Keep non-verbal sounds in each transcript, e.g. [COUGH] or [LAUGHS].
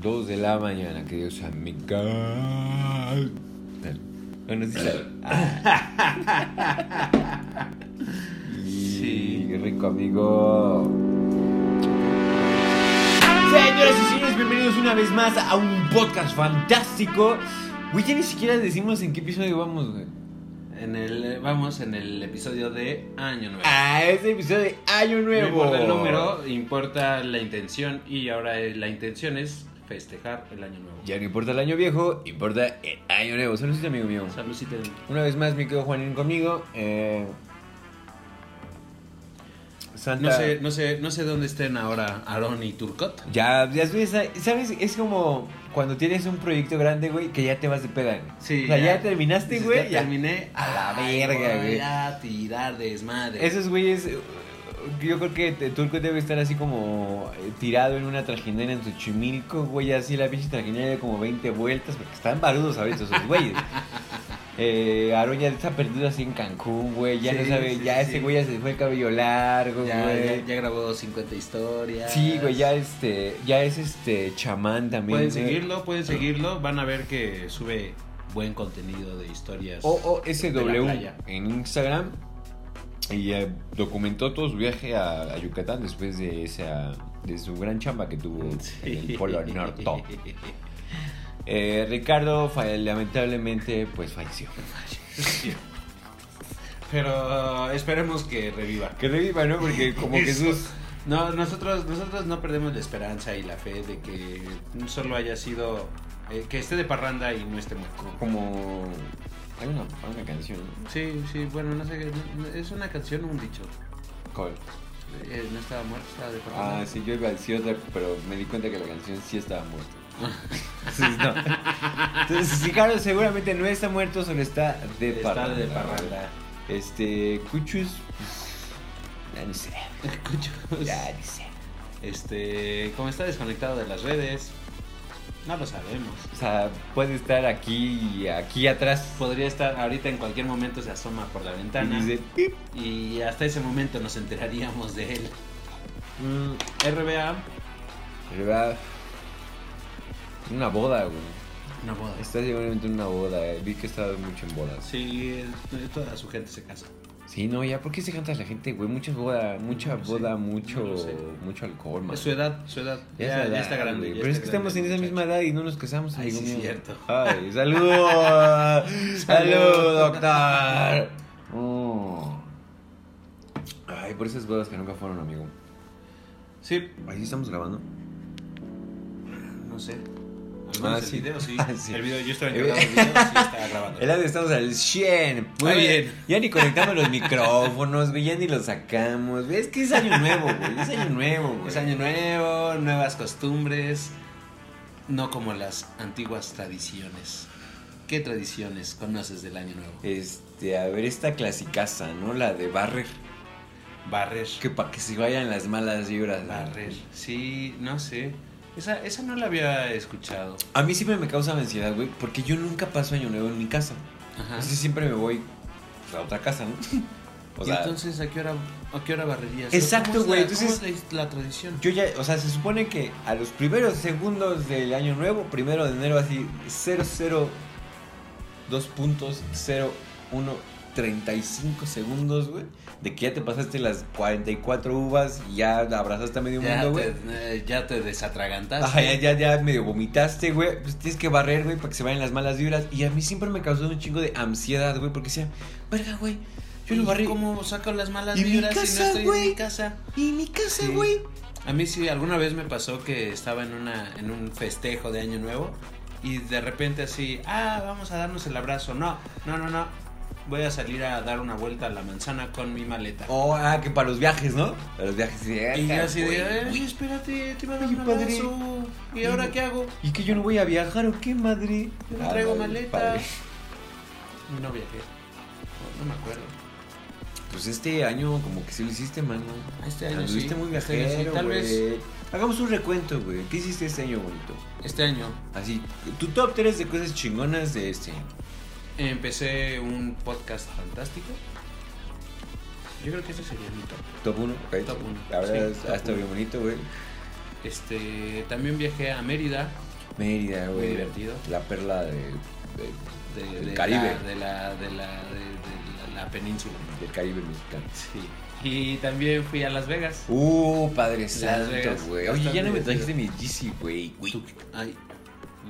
2 de la mañana, queridos amigos. Bueno, sí, sabe. Ah. Sí. Qué rico, amigo. Señoras y señores, bienvenidos una vez más a un podcast fantástico. Güey, ya ni siquiera decimos en qué episodio vamos, güey. En el, vamos en el episodio de Año Nuevo. Ah, este episodio de Año no Nuevo. importa el número, importa la intención y ahora eh, la intención es festejar el Año Nuevo. Ya no importa el año viejo, importa el año nuevo. Saludcita, amigo mío. Saludcita. Una vez más, mi querido Juanín conmigo. Eh, Santa. No sé, no sé, no sé dónde estén ahora Aaron y Turcot. Ya, ya ¿sabes? Es como cuando tienes un proyecto grande, güey, que ya te vas de peda. güey. Sí, O sea, ya, ya. terminaste, güey. ya ya. terminé. A la Ay, verga, güey. A tirar desmadre. Esos güeyes, yo creo que Turco debe estar así como eh, tirado en una trajinera en Xochimilco, güey, así la pinche trajinera de como 20 vueltas, porque están barudos a veces esos güeyes. [LAUGHS] Eh, Aaron ya está perdido así en Cancún, güey, ya no sabe, sí, ya sí. ese güey ya se fue el cabello largo, ya, güey. ya, ya grabó 50 historias. Sí, güey, ya este, ya es este chamán también. Pueden güey. seguirlo, pueden seguirlo. Van a ver que sube buen contenido de historias. O, o de la SW playa. en Instagram. Y eh, documentó todo su viaje a, a Yucatán después de esa de su gran chamba que tuvo en el Polo Norte. [LAUGHS] Eh, Ricardo lamentablemente pues falleció. Pero uh, esperemos que reviva. Que reviva, ¿no? Porque como Jesús... No, nosotros, nosotros no perdemos la esperanza y la fe de que solo haya sido. eh, que esté de parranda y no esté muerto. Como... Hay una, hay una canción, ¿no? Sí, sí, bueno, no sé. no- ¿Es una canción o un dicho? ¿Cuál? Eh, no estaba muerto, estaba de parranda. Ah, sí, yo iba a decir otra, pero me di cuenta que la canción sí estaba muerta. [LAUGHS] Entonces, no. Entonces, Ricardo seguramente no está muerto, solo está de Está parranda. de parranda. Este, Cuchus, ya ni sé, [LAUGHS] Escucho. ya ni sé. Este, como está desconectado de las redes, no lo sabemos. O sea, puede estar aquí, aquí atrás. Podría estar ahorita en cualquier momento se asoma por la Y ventana dice, "Pip". y hasta ese momento nos enteraríamos de él. Mm, RBA, va- Una boda, güey. una boda. Está seguramente en una boda. Vi que estaba mucho en bodas. Sí, toda su gente se casa. Sí, no, ya, ¿por qué se canta la gente, güey? Mucha boda, mucha boda, mucho, no mucho alcohol, man. Es su edad, su edad. Ya, es está grande. güey. ya Pero es que estamos en esa misma edad y no nos casamos, Ay, sí, mío. cierto. Ay, salud. [LAUGHS] salud, doctor. Mm. Ay, por esas bodas que nunca fueron, amigo. Sí, Ahí sí estamos grabando. no sé. Ah, sí. el video sí. [LAUGHS] Ah, sí. El video, yo estaba Eh, encargado del video, sí estaba [LAUGHS] grabando. El audio estamos al 100. Muy bien. Ya ni conectamos los [LAUGHS] micrófonos, güey. Ya ni los sacamos. güey. Es que es año nuevo, güey. Es año nuevo, güey. Es año nuevo, nuevas costumbres, no como las antiguas tradiciones. ¿Qué tradiciones conoces del año nuevo? Este, a ver, esta clasicaza, ¿no? La de barrer. Barrer. Que para que se vayan las malas vibras. ¿no? Barrer. Sí, no sé. Esa, esa no la había escuchado. A mí siempre me causa ansiedad, güey, porque yo nunca paso año nuevo en mi casa. Ajá. Así siempre me voy a otra casa, ¿no? [LAUGHS] O y sea, entonces, ¿a qué hora, a qué hora barrerías? Exacto, ¿Cómo es güey, la- cómo entonces- es la, la tradición? yo ya, o sea, se supone que a los primeros segundos del año nuevo, primero de enero, así, 00, 2 puntos, 0, 1, 35 segundos, güey, de que ya te pasaste las 44 uvas y ya abrazaste a medio ya, mundo, güey. eh, ya te desatragantaste. Ajá, ya, ya, ya medio vomitaste, güey. Pues tienes que barrer, güey, para que se vayan las malas vibras. Y a mí siempre me causó un chingo de ansiedad, güey, porque decía, verga, güey, yo lo ¿Y barré. ¿Cómo saco las malas ¿Y mi vibras si casa, no estoy güey? en mi casa? Y mi casa, Sí. güey. A mí sí, alguna vez me pasó que estaba en, una, en un festejo de Año Nuevo y de repente así, ah, vamos a darnos el abrazo. No, no, no, no. Voy a salir a dar una vuelta a la manzana con mi maleta. Oh, ah, que para los viajes, ¿no? Para los viajes. Sí, y yo así de, güey, "Ay, güey. espérate, te iba a dar un abrazo. ¿Y ahora qué hago? ¿Y que yo no voy a viajar o qué, madre? Yo no traigo maleta. no viajé. No, me acuerdo. Pues este año como que sí lo hiciste, mano. Este año Anduviste muy este viajero, tal vez. Hagamos un recuento, güey. ¿Qué hiciste este año bonito? Este año Así, tu top 3 de cosas chingonas de este año. Empecé un podcast fantástico. Yo creo que ese sería mi top. Top 1, ok. Top uno, La verdad, sí, es- top ha estado uno. bien bonito, güey. Este, también viajé a Mérida Mérida, Muy güey. divertido. La perla de, de- De, Del de Caribe. La, de la, de la, de, la, la península. del Caribe mexicano. Sí. Y también fui a Las Vegas. Uh, Padre Las Santo, güey. Oye, ya no me trajiste mi GC, güey. Ay,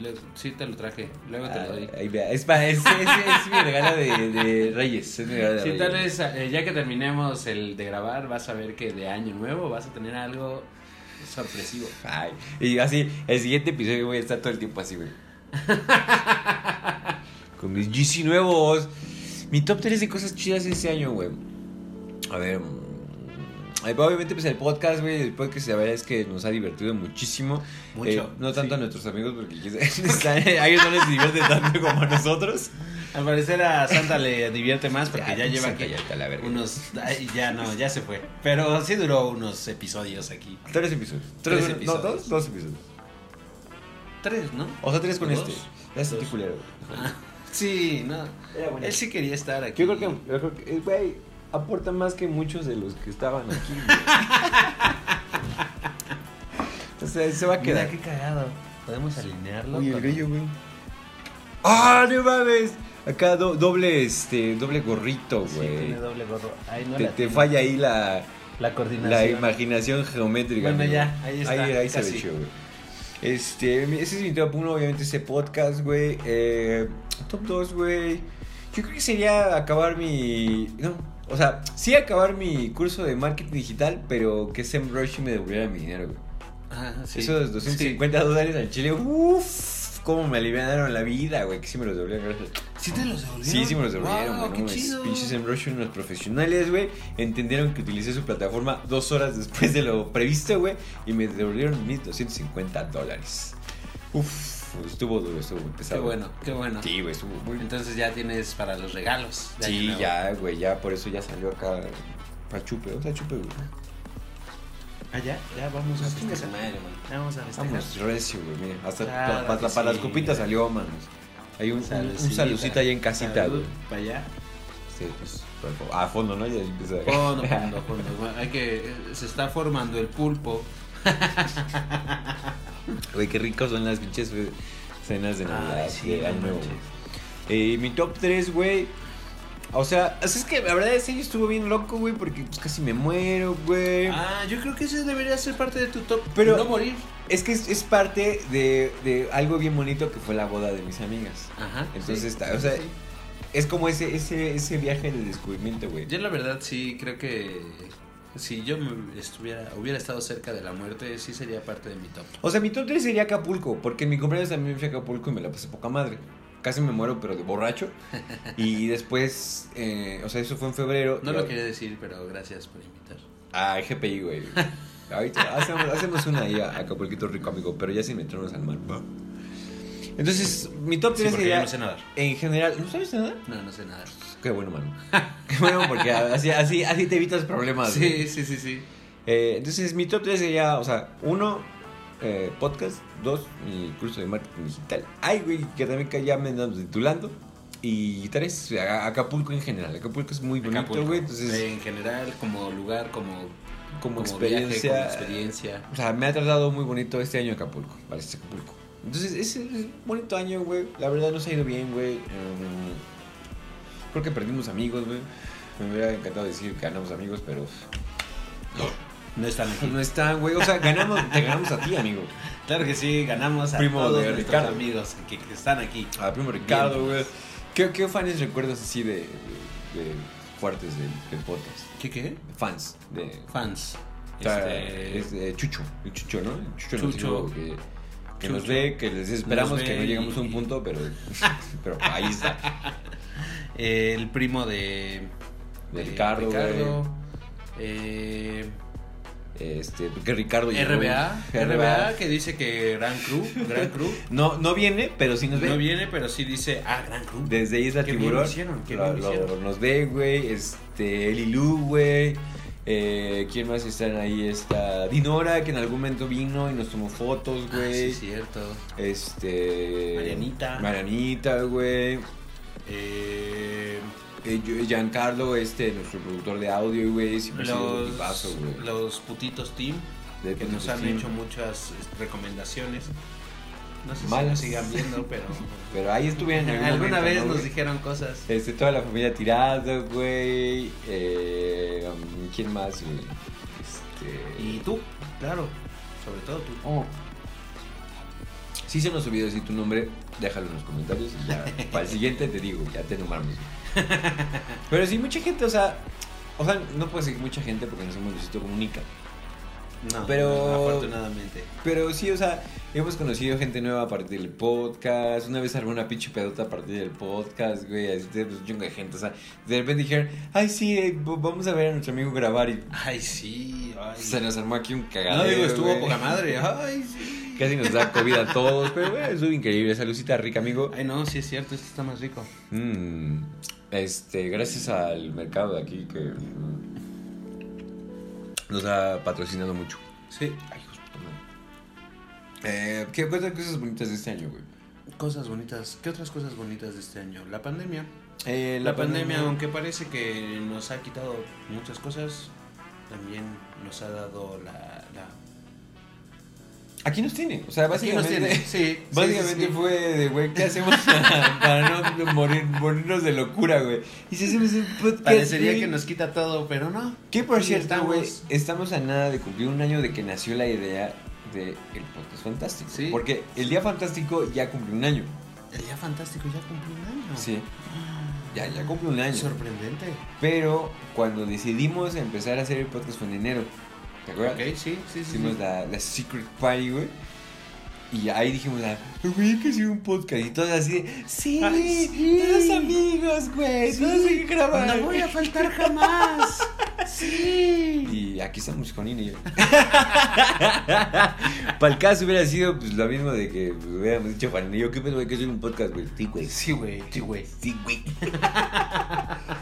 le- sí te lo traje. Luego te lo doy. Ah, ahí vea. Es, pa- es, es, es mi regalo de, de Reyes. Es mi regalo de Sí, Reyes. tal vez eh, ya que terminemos el de grabar, vas a ver que de año nuevo vas a tener algo sorpresivo. Ay, y así, el siguiente episodio voy a estar todo el tiempo así, güey. [LAUGHS] Con mis GC nuevos. Mi top 3 de cosas chidas este año, güey. A ver. Obviamente, pues el podcast, güey. El podcast, la verdad es que nos ha divertido muchísimo. Mucho, Eh, no tanto sí. a nuestros amigos, porque [LAUGHS] están- a ellos no les divierte tanto como a nosotros. Al parecer a Santa le divierte más porque ya, Ya, lleva Santa, aquí ya está la verga. unos... ay, ya no, ya se fue. Pero sí duró unos episodios aquí. Tres episodios. Tres bueno, No, episodios. dos, dos episodios. Tres, ¿no? O sea, tres con ¿Dos? este. Dos. culero. Ah, sí, no. Él sí quería estar aquí. Yo creo que, yo creo que, eh, güey, aporta más que muchos de los que estaban aquí. [LAUGHS] o sea, se va a quedar. Mira qué cagado. Podemos alinearlo. Uy, el grillo, güey. ¡Ah, no mames! Acá do- doble, este, doble gorrito, Sí, güey. tiene doble gorro. Ay, no te, la te falla ahí la, la coordinación. la imaginación geométrica. Bueno, amigo. ya, ahí está, Ahí, ahí se ve chido, güey. Este, ese es mi top 1, obviamente, ese podcast, güey. Eh, top 2, güey. Yo creo que sería acabar mi. No, o sea, sí acabar mi curso de marketing digital, pero que SEMrush me devolviera mi dinero, güey. Ah, sí. Esos 250 dólares al chile, uff, cómo me aliviaron la vida, güey, que sí me los devolvieron, gracias. Sí. ¿Sí te los devolvieron? Sí, sí me los devolvieron, Wow, güey. qué no. Pinches SEMrush, unos profesionales, güey. Entendieron que utilicé su plataforma dos horas después de lo previsto, güey. Y me devolvieron mis 250 dólares. Uf, estuvo duro, estuvo muy Qué pesado. bueno, qué bueno. Sí, güey, estuvo muy. Entonces ya tienes para los regalos. Sí, ya, güey, ya por eso ya salió acá. Pa' chupe, o sea, chupe, güey. Ah, ya, ya vamos a festejar. Ya vamos a festejar. Vamos, recio, güey, mira. Hasta Claro pa- pa- que para las copitas salió, manos. Hay un, un, un saludcita ahí en casita, Salud, güey. Para allá. Sí, pues, a fondo, ¿no? Ya empieza Fondo, fondo, fondo. Hay que. eh, Se está formando el pulpo. [LAUGHS] Güey, qué ricos son las pinches cenas de Navidad, Ay, sí, de Año Nuevo. Eh, mi top 3, güey. O sea, es que la verdad ese año estuvo bien loco, güey, porque pues, casi me muero, güey. Ah, yo creo que ese debería ser parte de tu top. Pero- no morir. Es que es, es parte de, de algo bien bonito que fue la boda de mis amigas. Ajá. Entonces, sí, está, o sea, sí. es como ese, ese, ese viaje de descubrimiento, güey. Yo la verdad sí creo que si yo me estuviera hubiera estado cerca de la muerte, sí sería parte de mi top. O sea, mi top 3 sería Acapulco, porque en mi cumpleaños también fui a Acapulco y me la pasé poca madre. Casi me muero, pero de borracho. [LAUGHS] Y después, eh, o sea, eso fue en febrero. No lo quería decir, pero gracias por invitar. Ah, GPI, güey. [LAUGHS] Ahorita hacemos, hacemos una ahí a Acapulquito rico, amigo, pero ya sin meternos al mar. Entonces, mi top Sí, 3 porque sería. yo no sé nadar. En general, ¿no sabes nada? No, no sé nadar. Qué bueno, mano. [LAUGHS] Qué bueno, porque así, así, así te evitas problemas. güey. Sí, sí, sí, sí. Eh, entonces, mi top 3 sería, o sea, uno, eh, podcast, dos, mi curso de marketing digital. Ay, güey, que también que ya me andamos titulando. Y tres, Acapulco en general. Acapulco es muy bonito, Acapulco. güey. Entonces, en general, como lugar, como, como, como experiencia. viaje, como experiencia. O sea, me ha tratado muy bonito este año Acapulco. Este Acapulco. Entonces, es un bonito año, güey. La verdad nos ha ido bien, güey. Em, creo que perdimos amigos, güey. Me hubiera encantado decir que ganamos amigos, pero No están aquí. no están, güey. O sea, ganamos, te ganamos a ti, amigo. Claro que sí, ganamos a Primo todos de nuestros Ricardo. amigos que, que están aquí. A primo Ricardo, güey. ¿Qué, ¿Qué fans recuerdas así de, de, de fuertes del, del podcast? ¿Qué qué? Fans de. Fans. Este, es de Chucho, el Chucho, ¿no? El Chucho, nos Chucho. dijo que, que nos Chucho. ve, que les esperamos Nos ve que no llegamos a un y- punto, pero, [LAUGHS] pero ahí está. El primo de, De Ricardo, Ricardo, eh, Este, que Ricardo llegó. RBA, [LAUGHS] RBA que dice que Gran Crew, Gran Crew. [LAUGHS] No, no viene, pero sí nos ve. No viene, pero sí dice, ah, Gran Crew. Desde Isla Qué bien Tiburón. lo hicieron, qué lo- bien hicieron. nos ve, güey. Este, Elilu, güey. Eh, ¿Quién más están ahí? Está Dinora, que en algún momento vino y nos tomó fotos, Ah, sí, güey. cierto. Este. Marianita. Marianita, güey. Eh, Eh, Giancarlo, este, nuestro productor de audio, güey. Siempre ha sido un los, tipazo, güey. los putitos team De que nos han Team. hecho muchas este, recomendaciones. No sé Malas. si nos sigan viendo, pero. [LAUGHS] Pero ahí estuvieron en Alguna momento, vez ¿no, nos dijeron cosas. Este, toda la familia tirada, güey. Eh, um, ¿Quién más, güey? Este... Y tú, claro. Sobre todo tú. Oh. Si se nos olvidó decir tu nombre, déjalo en los comentarios y ya [LAUGHS] para el siguiente te digo, ya te nombramos. Pero sí, mucha gente, o sea, o sea, no puedo decir mucha gente porque no somos Luisito Comunica. No, Pero- no, afortunadamente. Pero sí, o sea, hemos conocido gente nueva a partir del podcast. Una vez armé una pinche pedota a partir del podcast, güey. Así de pues, un chingo de gente. O sea, de repente dijeron, ay, sí, eh, vamos a ver a nuestro amigo grabar. Y Ay, sí. Ay. se nos armó aquí un cagadero. no digo, estuvo güey. poca madre. [LAUGHS] Ay, sí. Casi nos da COVID a todos. Pero, estuvo increíble. Saludcita rica, amigo. Ay, no, sí es cierto, este está más rico. Mm, este, gracias al mercado de aquí que nos ha patrocinado mucho. Sí. Ay. Eh, ¿Qué cosas bonitas de este año, güey? Cosas bonitas. ¿Qué otras cosas bonitas de este año? La pandemia. Eh, La, pandemia, aunque parece que nos ha quitado muchas cosas, también nos ha dado la... Aquí nos tiene. O sea, Aquí nos básicamente. tiene. Sí, [LAUGHS] Básicamente sí, sí, sí. fue de, güey, ¿qué hacemos [LAUGHS] para no morir, morirnos de locura, güey? Y si hacemos un podcast. Parecería que nos quita todo, pero no. Que por cierto, güey, estamos a nada de cumplir un año de que nació la idea de el podcast fantástico. Sí. Porque el día fantástico ya cumplió un año. El día fantástico ya cumplió un año. Sí. Ya, ya cumplió un año. Sorprendente. Pero cuando decidimos empezar a hacer el podcast fue en enero. ¿Te acuerdas? Ok, sí, sí, sí. Hicimos sí. la, la Secret Party, güey. Y ahí dijimos, ah, güey, que hacer un podcast. Y todos así de, sí, Ay, sí. todos amigos, güey, Sí. todos hay que grabar. No voy a faltar jamás. sí. Y aquí estamos con Ine. [LAUGHS] Para el caso hubiera sido pues, lo mismo de que pues, hubiéramos dicho Juan y yo, ¿qué pedo, güey? Que hacer un podcast, güey. Sí, güey. Sí, güey, sí, güey. Sí, güey. [LAUGHS]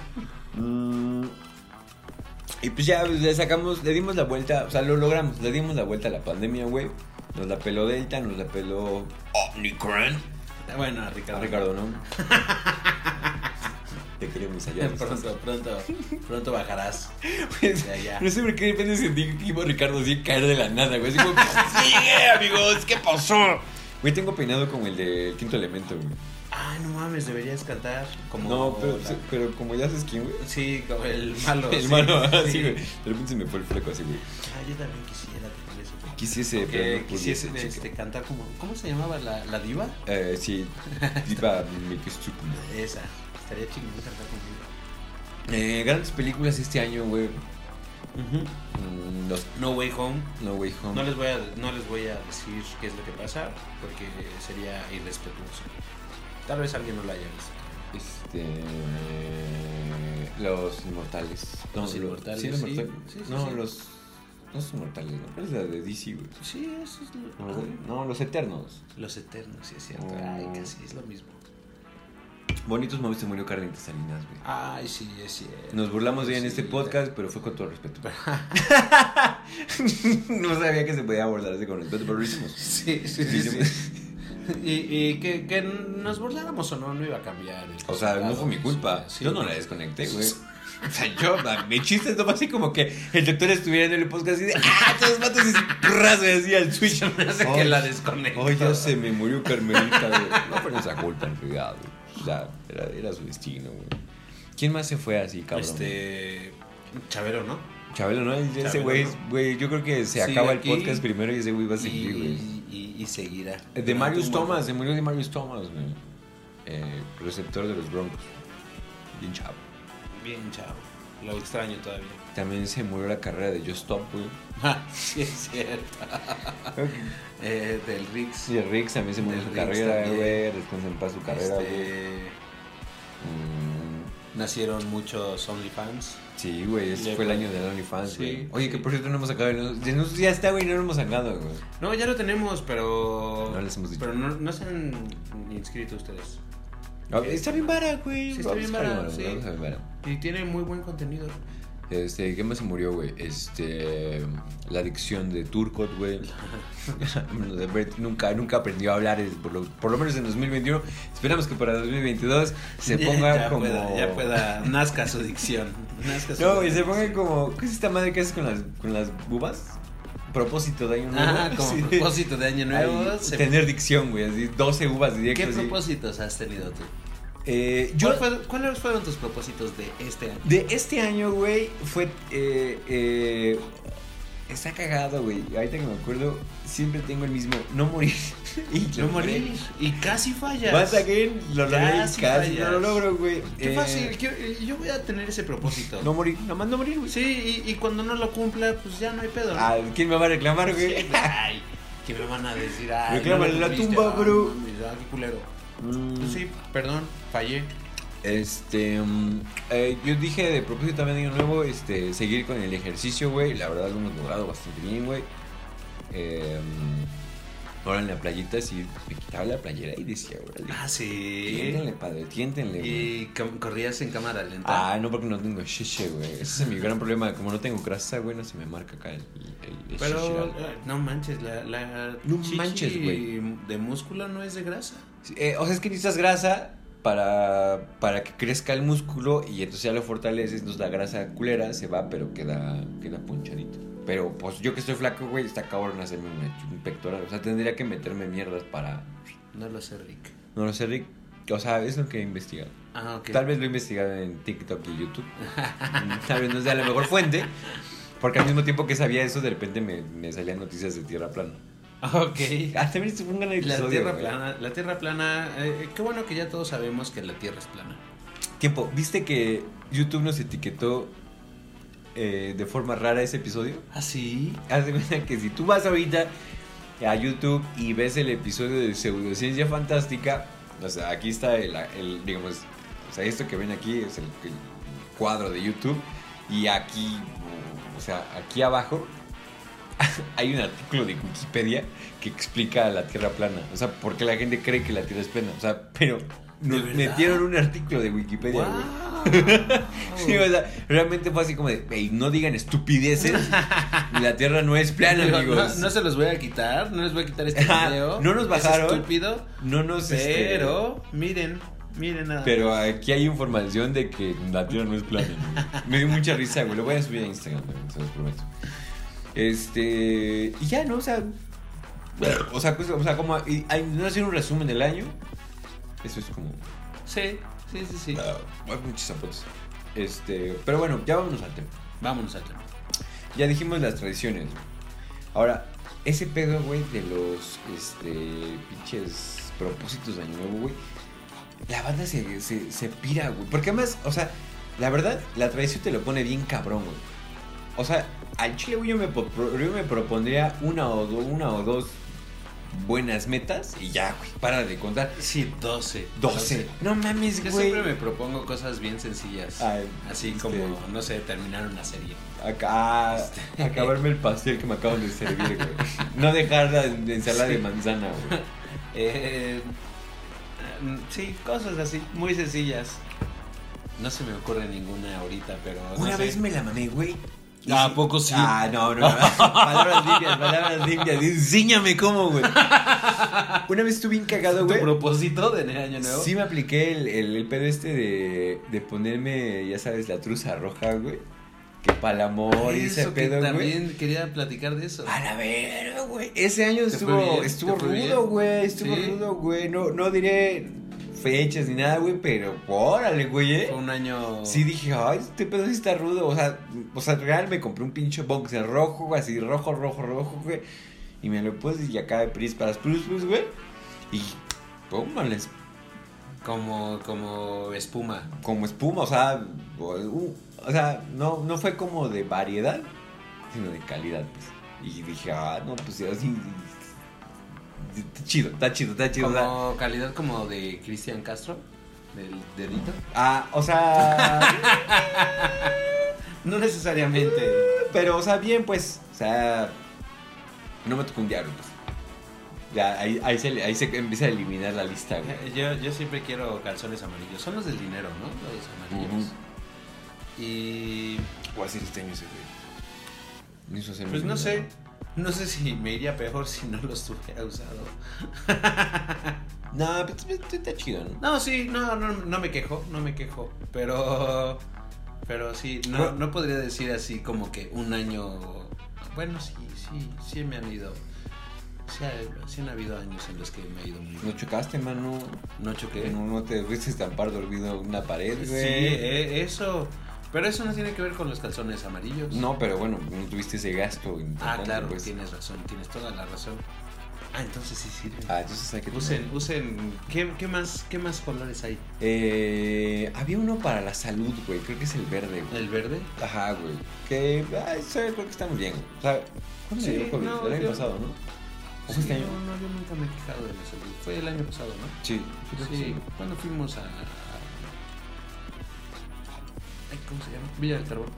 Y pues ya le sacamos, le dimos la vuelta, o sea, lo logramos, le dimos la vuelta a la pandemia, güey. Nos la peló Delta, nos la peló Omnicron. Bueno, Ricardo. Ah, Ricardo, ¿no? [LAUGHS] Te queremos allá. pronto, pronto, pronto bajarás. Pues, Ya, ya. No sé por qué de repente sentí que iba Ricardo así a caer de la nada, güey. Así como, [LAUGHS] sí, amigos, ¿qué pasó? Güey, tengo peinado como el del quinto elemento, güey. Ay, no mames, deberías cantar como. No, pero, la- pero como ya sabes quién, güey. Sí, como el malo. [LAUGHS] El sí, malo, [LAUGHS] sí. así, güey. De repente se me fue el fleco así, güey. Ah, yo también quisiera tener eso. Quisiese, Que pero no quisiese pudiese, este, chica. cantar como. ¿Cómo se llamaba la, la diva? Eh, sí, [LAUGHS] diva Mickey Stupid. Esa. Estaría chingón cantar conmigo. Eh, grandes películas este año, güey. Los No Way Home. No Way Home. No les, voy a, no les voy a decir qué es lo que pasa porque sería irrespetuoso. Tal vez alguien no lo haya visto. Este. Los Inmortales. No, Los lo- Inmortales, no, los. No son Inmortales, ¿no? ¿Cuál es la de DC, güey? Sí, eso es lo. No. No, los Eternos. Los Eternos, sí es cierto. Oh. Ay, casi es lo mismo. Bonitos momentos se murió Carlita Salinas, güey. Ay, sí, es cierto. Nos burlamos de ella en este podcast, pero fue con todo respeto. [LAUGHS] no sabía que se podía abordarse con respeto, pero lo hicimos. [LAUGHS] Sí. sí. sí. [LAUGHS] Y, y que, que nos burláramos o no, no iba a cambiar. O sea, no fue mi culpa. sí. Yo no la desconecté, güey. O sea, yo, mi chiste es nomás así como que el doctor estuviera en el podcast y de ¡Ah! Todos matos y me decía el switch. Me hace que la desconectó. Ay, ya se me murió Carmelita, güey. [LAUGHS] No fue nuestra culpa, en realidad, güey. O sea, era, era su destino, güey. ¿Quién más se fue así, cabrón? Este. Chavero, ¿no? Chabelo, ¿no? Ese Chabelo, güey, ¿no? yo creo que se acaba el podcast primero y ese güey va a seguir, güey. Y, seguirá. De Durante Marius Thomas, se murió de Marius Thomas, güey. Eh, receptor de los Broncos. Bien chavo. Bien, chavo. Lo extraño todavía. También se murió la carrera de Just Stop, güey. Sí, es cierto. [LAUGHS] Eh, del Rix. Y el Riggs también se murió Del su Riggs carrera, también. güey. Descansa en paz su carrera, güey. Este, Mm, nacieron muchos OnlyFans. sí, güey, ese fue el año del OnlyFans, Sí, güey. Oye, que por cierto no hemos sacado nosotros Ya está, güey, no lo hemos sacado, güey. No, ya lo tenemos, pero. No les hemos dicho. Pero no, no se han inscrito ustedes. Ah, Está bien vara, güey. Sí, está bien a sacarlo, vara, sí. vamos a ver vara. Y tiene muy buen contenido. Este, ¿qué más se murió, güey? Este, la adicción de Turcot, güey. [LAUGHS] Nunca, nunca aprendió a hablar, por lo, por lo menos en 2021. Esperamos que para 2022 se ponga ya como... Pueda, ya pueda. Nazca su dicción. Nazca su No, güey, se ponga como... ¿Qué es esta madre que haces con las, con las bubas? propósito de año nuevo. Ah, como [LAUGHS] Sí. propósito de año nuevo. Ay, se- Tener dicción, güey, así 12 uvas ¿Qué directas. así. propósitos has tenido tú? Eh, yo, ¿Cuál fue- ¿Cuáles fueron tus propósitos de este año? de este año, güey, fue. Eh, eh, está cagado, güey. Ahorita que me acuerdo, siempre tengo el mismo. No morir. [LAUGHS] y No morir. Y casi fallas. Once again, lo logré. Casi Casi, no lo logro, güey. Qué Eh, fácil. quiero- yo voy a tener ese propósito. No morir, nomás no morir, güey. Sí, y, y cuando no lo cumpla, pues ya no hay pedo. ¿no? Ah, ¿Quién me va a reclamar, güey? Sí, ay, que me van a decir, ay, Reclámale no la tumba, bro. mames, ah, qué culero. Mm, sí, perdón, fallé. Este, mm, eh, yo dije de propósito también de año nuevo, este, seguir con el ejercicio, güey. La verdad lo hemos logrado bastante bien, güey. Eh, ahora en la playita sí me quitaba la playera y decía, órale, Ah, sí. tiéntenle, padre, tiéntenle, güey. Y corrías en cámara lenta. Ah, no, porque no tengo shishi, güey. Ese es mi gran problema. Como no tengo grasa, güey, no se me marca acá el, el, el Pero eh, no manches, la, la No manches, güey. de músculo no es de grasa. Eh, o sea, es que necesitas grasa para, para que crezca el músculo y entonces ya lo fortaleces, entonces la grasa culera se va, pero queda, queda ponchadito. Pero pues yo que estoy flaco, güey, está cabrón hacerme un, un pectoral. O sea, tendría que meterme mierdas para... No lo sé, Rick. No lo sé, Rick. O sea, es lo que he investigado. Ah. Tal vez lo he investigado en TikTok y YouTube. Mm, Tal vez no sea la mejor fuente. Porque al mismo tiempo que sabía eso, de repente me, me salían noticias de tierra plana. Ok. [LAUGHS] Ah, también un gran episodio. La tierra güey. plana, la tierra plana, eh, qué bueno que ya todos sabemos que la tierra es plana. Tiempo, ¿viste que YouTube nos etiquetó eh, de forma rara ese episodio? ¿Ah, sí? Haz de cuenta que si tú vas ahorita a YouTube y ves el episodio de Pseudociencia Fantástica, o sea, aquí está el, el, digamos, o sea, esto que ven aquí es el, el cuadro de YouTube y aquí, o sea, aquí abajo [LAUGHS] hay un artículo de Wikipedia que explica la Tierra plana, o sea, por qué la gente cree que la Tierra es plana, o sea, pero nos metieron un artículo de Wikipedia, [LAUGHS] sea, realmente fue así como de, "Ey, no digan estupideces, [LAUGHS] la Tierra no es plana, Digo, amigos. no, no se los voy a quitar, no les voy a quitar este video. no nos Es bajaron. estúpido, No nos, este, pero miren, miren nada. pero aquí hay información de que la Tierra no es plana. Me dio mucha risa, güey. Lo voy a subir a Instagram, se los prometo. Este, y ya, ¿no? O sea, o sea, pues, o sea como, y, no hacer un resumen del año. Eso es como, Sí, sí, sí, sí. ah, hay muchos zapatos. Este, pero bueno, ya vámonos al tema. Vámonos al tema. Ya dijimos las tradiciones. güey. Ahora, ese pedo, güey, de los este, pinches propósitos de año nuevo, güey. La banda se, se, se pira, güey. Porque además, o sea, la verdad, la tradición te lo pone bien cabrón, güey. O sea, al chile, güey, yo me, yo propondría una o, do- una o dos buenas metas y ya, güey, para de contar. Sí, 12. 12. No mames, Yo güey. siempre me propongo cosas bien sencillas. Ay, así este- como, no sé, terminar una serie. Acá, Este. acabarme el pastel que me acaban de servir, güey. No dejar la de ensalada de Sí. manzana, güey. [LAUGHS] Eh, mm, sí, cosas así, muy sencillas. No se me ocurre ninguna ahorita, pero. no Una sé. vez me la mamé, güey. Ah, ¿a sí- poco sí? Ah, no, no. no. [LAUGHS] palabras limpias, palabras limpias. Enséñame cómo, güey. Una vez estuve bien cagado, ¿Tu güey. propósito de año nuevo? Sí me apliqué el, el, el pedo este de, de ponerme, ya sabes, la truza roja, güey. Que para el amor y ese pedo, güey. también quería platicar de eso. A la verga, güey. Ese año ¿Te fue estuvo, bien? estuvo rudo, güey. Estuvo Sí. rudo, güey. No, no diré fechas ni nada, güey, pero órale, güey, eh. Fue un año. Sí dije, ay, este pedo sí está rudo. O sea, o sea, real me compré un pinche boxer rojo, güey, así rojo, rojo, rojo, güey. Y me lo puse y acá de pris para las plus, plus, güey. Y pum, les- Como, como espuma. como espuma, o sea, uh, o sea, no, no fue como de variedad, sino de calidad, pues. Y dije, ah, no, pues así. Está chido, está chido, está chido. o sea, Como calidad como de Cristian Castro. Del dedito. ah, o sea, [LAUGHS] No necesariamente. pero, o sea, bien, pues, o sea, no me tocó un diablo, pues. Ya, ahí, ahí, se, ahí se empieza a eliminar la lista, güey. Yo, yo siempre quiero calzones amarillos. Son los del dinero, ¿no? Los amarillos. Y. Voy a hacer este año ese, güey. Pues no sé. No sé si me iría peor si no los hubiera usado. [LAUGHS] No, pues está- chido, ¿no? No, sí, no, no, no me quejo, no me quejo. Pero. Pero sí, no, no podría decir así como que un año Bueno, sí, sí, sí me han ido. Sí, ha- sí han habido años en los que me he ido muy ¿No chocaste, mano? No choqué. ¿No, no te fuiste a estampar dormido en una pared, Sí, güey? eh, eso. Pero eso no tiene que ver con los calzones amarillos. No, pero bueno, no tuviste ese gasto. Ah, claro, pues. tienes razón, tienes toda la razón. Ah, entonces sí sirve. Ah, entonces hay que Usen, usen. ¿qué, qué más, ¿Qué más colores hay? Eh, había uno para la salud, güey. Creo que es el verde, güey. ¿El verde? Ajá, güey. Que, ay. Creo que está muy bien. O sea, ¿cuándo Sí, me dio no, el año yo- pasado, ¿no? ¿O Sí, este año? No, no, yo nunca me he quejado de la salud. Fue el año pasado, ¿no? Sí, que Sí, cuando fuimos a. Ay, ¿Cómo se llama? Villa del Carbón.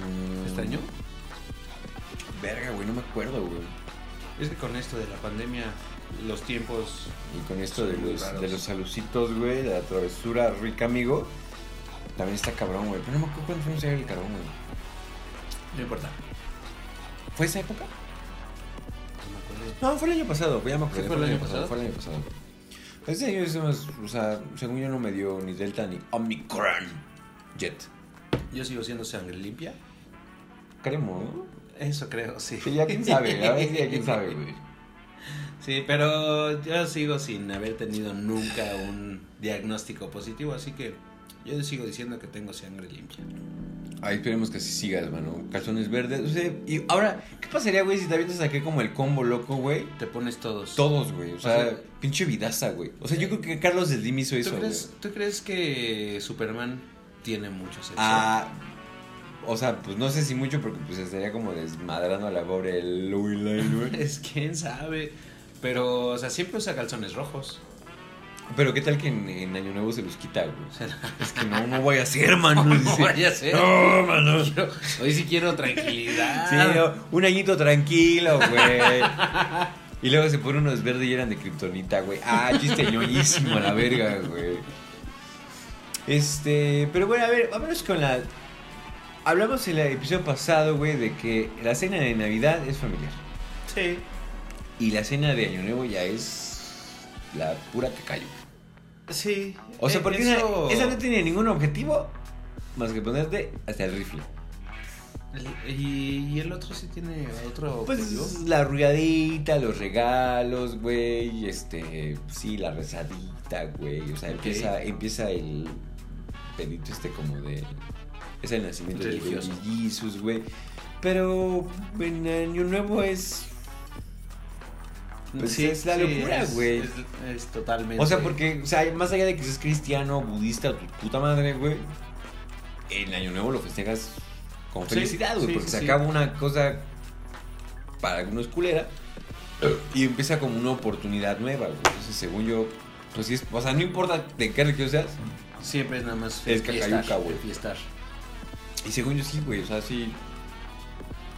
Mm, ¿Este año? Verga, güey, no me acuerdo, güey. Es que con esto de la pandemia, los tiempos. Y con esto de los, raros. de los salucitos, güey, de la travesura rica, amigo, también está cabrón, güey. Pero no me acuerdo cuándo fuimos a ir al carbón, güey. No importa. ¿Fue esa época? No me acuerdo. No, fue el año pasado, ya me. ¿Sí fue el año pasado? Fue el año pasado. Este año es más, o sea, según yo no me dio ni Delta ni Omicron Jet. Yo sigo siendo sangre limpia. Creemos, ¿no? Eso creo, sí. Sí, ya quién sabe, verdad es que ya quién sabe, güey. Sí, pero yo sigo sin haber tenido nunca un diagnóstico positivo, así que yo sigo diciendo que tengo sangre limpia. Ay, esperemos que así sigas, mano. Calzones verdes. O sea, y ahora, ¿qué pasaría, güey, si te avientas aquí como el combo loco, güey? Te pones todos. Todos, güey. O sea, sea, pinche vidaza, güey. O sea, yo creo que Carlos Slim hizo ¿Tú eso, güey. ¿Tú crees que Superman tiene mucho sexo? Ah, o sea, pues no sé si mucho porque pues estaría como desmadrando a la pobre Louis Lane. [LAUGHS] Es quién sabe. Pero, o sea, siempre usa calzones rojos. Pero qué tal que en, en Año Nuevo se los quita, güey. O sea, Es que no, no voy a hacer, mano. [LAUGHS] no dice. vaya a ser. No, mano. [LAUGHS] Quiero- hoy sí quiero tranquilidad. Sí, no, un añito tranquilo, güey. Y luego se pone unos verdes y eran de kriptonita, güey. Ah, chiste ñoñísimo a la verga, güey. Este, pero bueno, a ver, vámonos con la. Hablamos en el episodio pasado, güey, de que la cena de Navidad es familiar. Sí. Y la cena de Año Nuevo ya es la pura cacayo. Sí. O sea, Eh, porque eso- esa, esa no tiene ningún objetivo más que ponerte hasta el rifle. Y, el otro sí tiene otro objetivo. Pues la arrulladita, los regalos, güey, este, sí, la rezadita, güey, o sea, empieza, empieza el pedito este como de, es el nacimiento Religioso. baby Jesus, güey, pero en Año Nuevo es, pues, es la locura, es- güey. Es, es totalmente. o sea, porque, o sea, más allá de que seas cristiano, budista o tu puta madre, güey, en Año Nuevo lo festejas con Sí, felicidad, güey, sí, porque sí, se sí. acaba una cosa para algunos culera y empieza como una oportunidad nueva, güey. Entonces, según yo, pues sí, es, o sea, no importa de qué región seas, Siempre es nada más. Es fiestar, cacayuca, güey. fiestar. y según yo sí, güey, o sea, sí.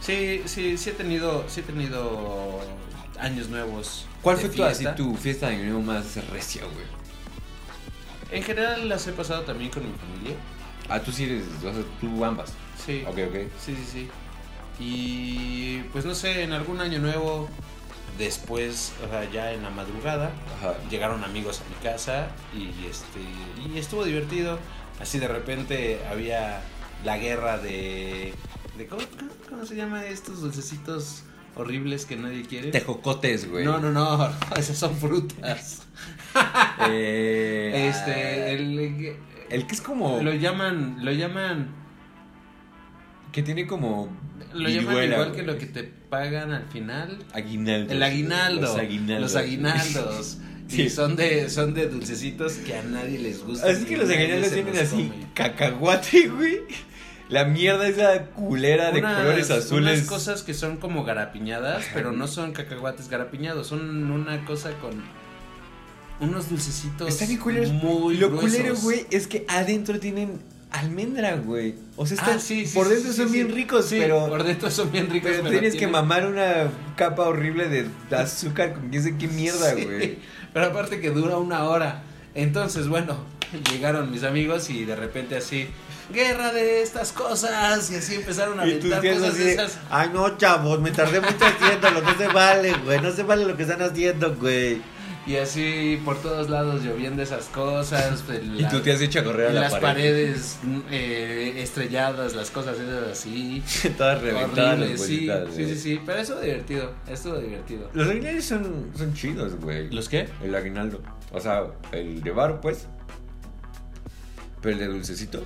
Sí, sí, sí he tenido, sí he tenido años nuevos. ¿Cuál fue tu, así, fiesta. tu fiesta de Año Nuevo más recia, güey? En general las he pasado también con mi familia. Ah, tú sí eres, o sea, tú ambas. Sí. Ok, ok. Sí, sí, sí. Y pues no sé, en algún año nuevo, después, o sea, ya en la madrugada, Ajá. llegaron amigos a mi casa y este y estuvo divertido. Así de repente había la guerra de, de ¿cómo, cómo- se llama estos dulcecitos horribles que nadie quiere? Tejocotes, güey. No, no, no, [LAUGHS] esas son frutas. [LAUGHS] Eh, Este, el, el que es como. lo llaman, lo llaman, que tiene como. Lo llaman igual que lo que te pagan al final. Aguinaldos. El aguinaldo. Los aguinaldos. Los aguinaldos. [LAUGHS] Sí. Y son de, son de dulcecitos que a nadie les gusta. Así que los aguinaldos tienen así come. cacahuate, güey. La mierda esa culera de colores azules. Unas cosas que son como garapiñadas, pero no son cacahuates garapiñados. Son una cosa con unos dulcecitos Está bien muy Lo gruesos. culero, güey, es que adentro tienen almendra, güey. O sea, están, Ah, sí, sí, por dentro sí, son bien ricos, Sí, pero, por dentro son bien ricos. pero pero tienes que mamar una capa horrible de azúcar con quién sé qué mierda, güey. Pero aparte que dura una hora. Entonces, bueno, llegaron mis amigos y de repente así, guerra de estas cosas. Y así empezaron a aventar cosas así de de, esas. ay no, chavos, me tardé mucho haciéndolo, no se vale, güey, no se vale lo que están haciendo, güey. Y así por todos lados lloviendo esas cosas. Y tú te has hecho a correr a la las pared. paredes eh, estrelladas, las cosas esas así. [LAUGHS] Todas reventadas las sí, sí, sí, sí, pero estuvo divertido, estuvo divertido. Los aguinaldos son, son chidos, güey. ¿Los qué? El aguinaldo. O sea, el de bar, pues. Pero el de dulcecito.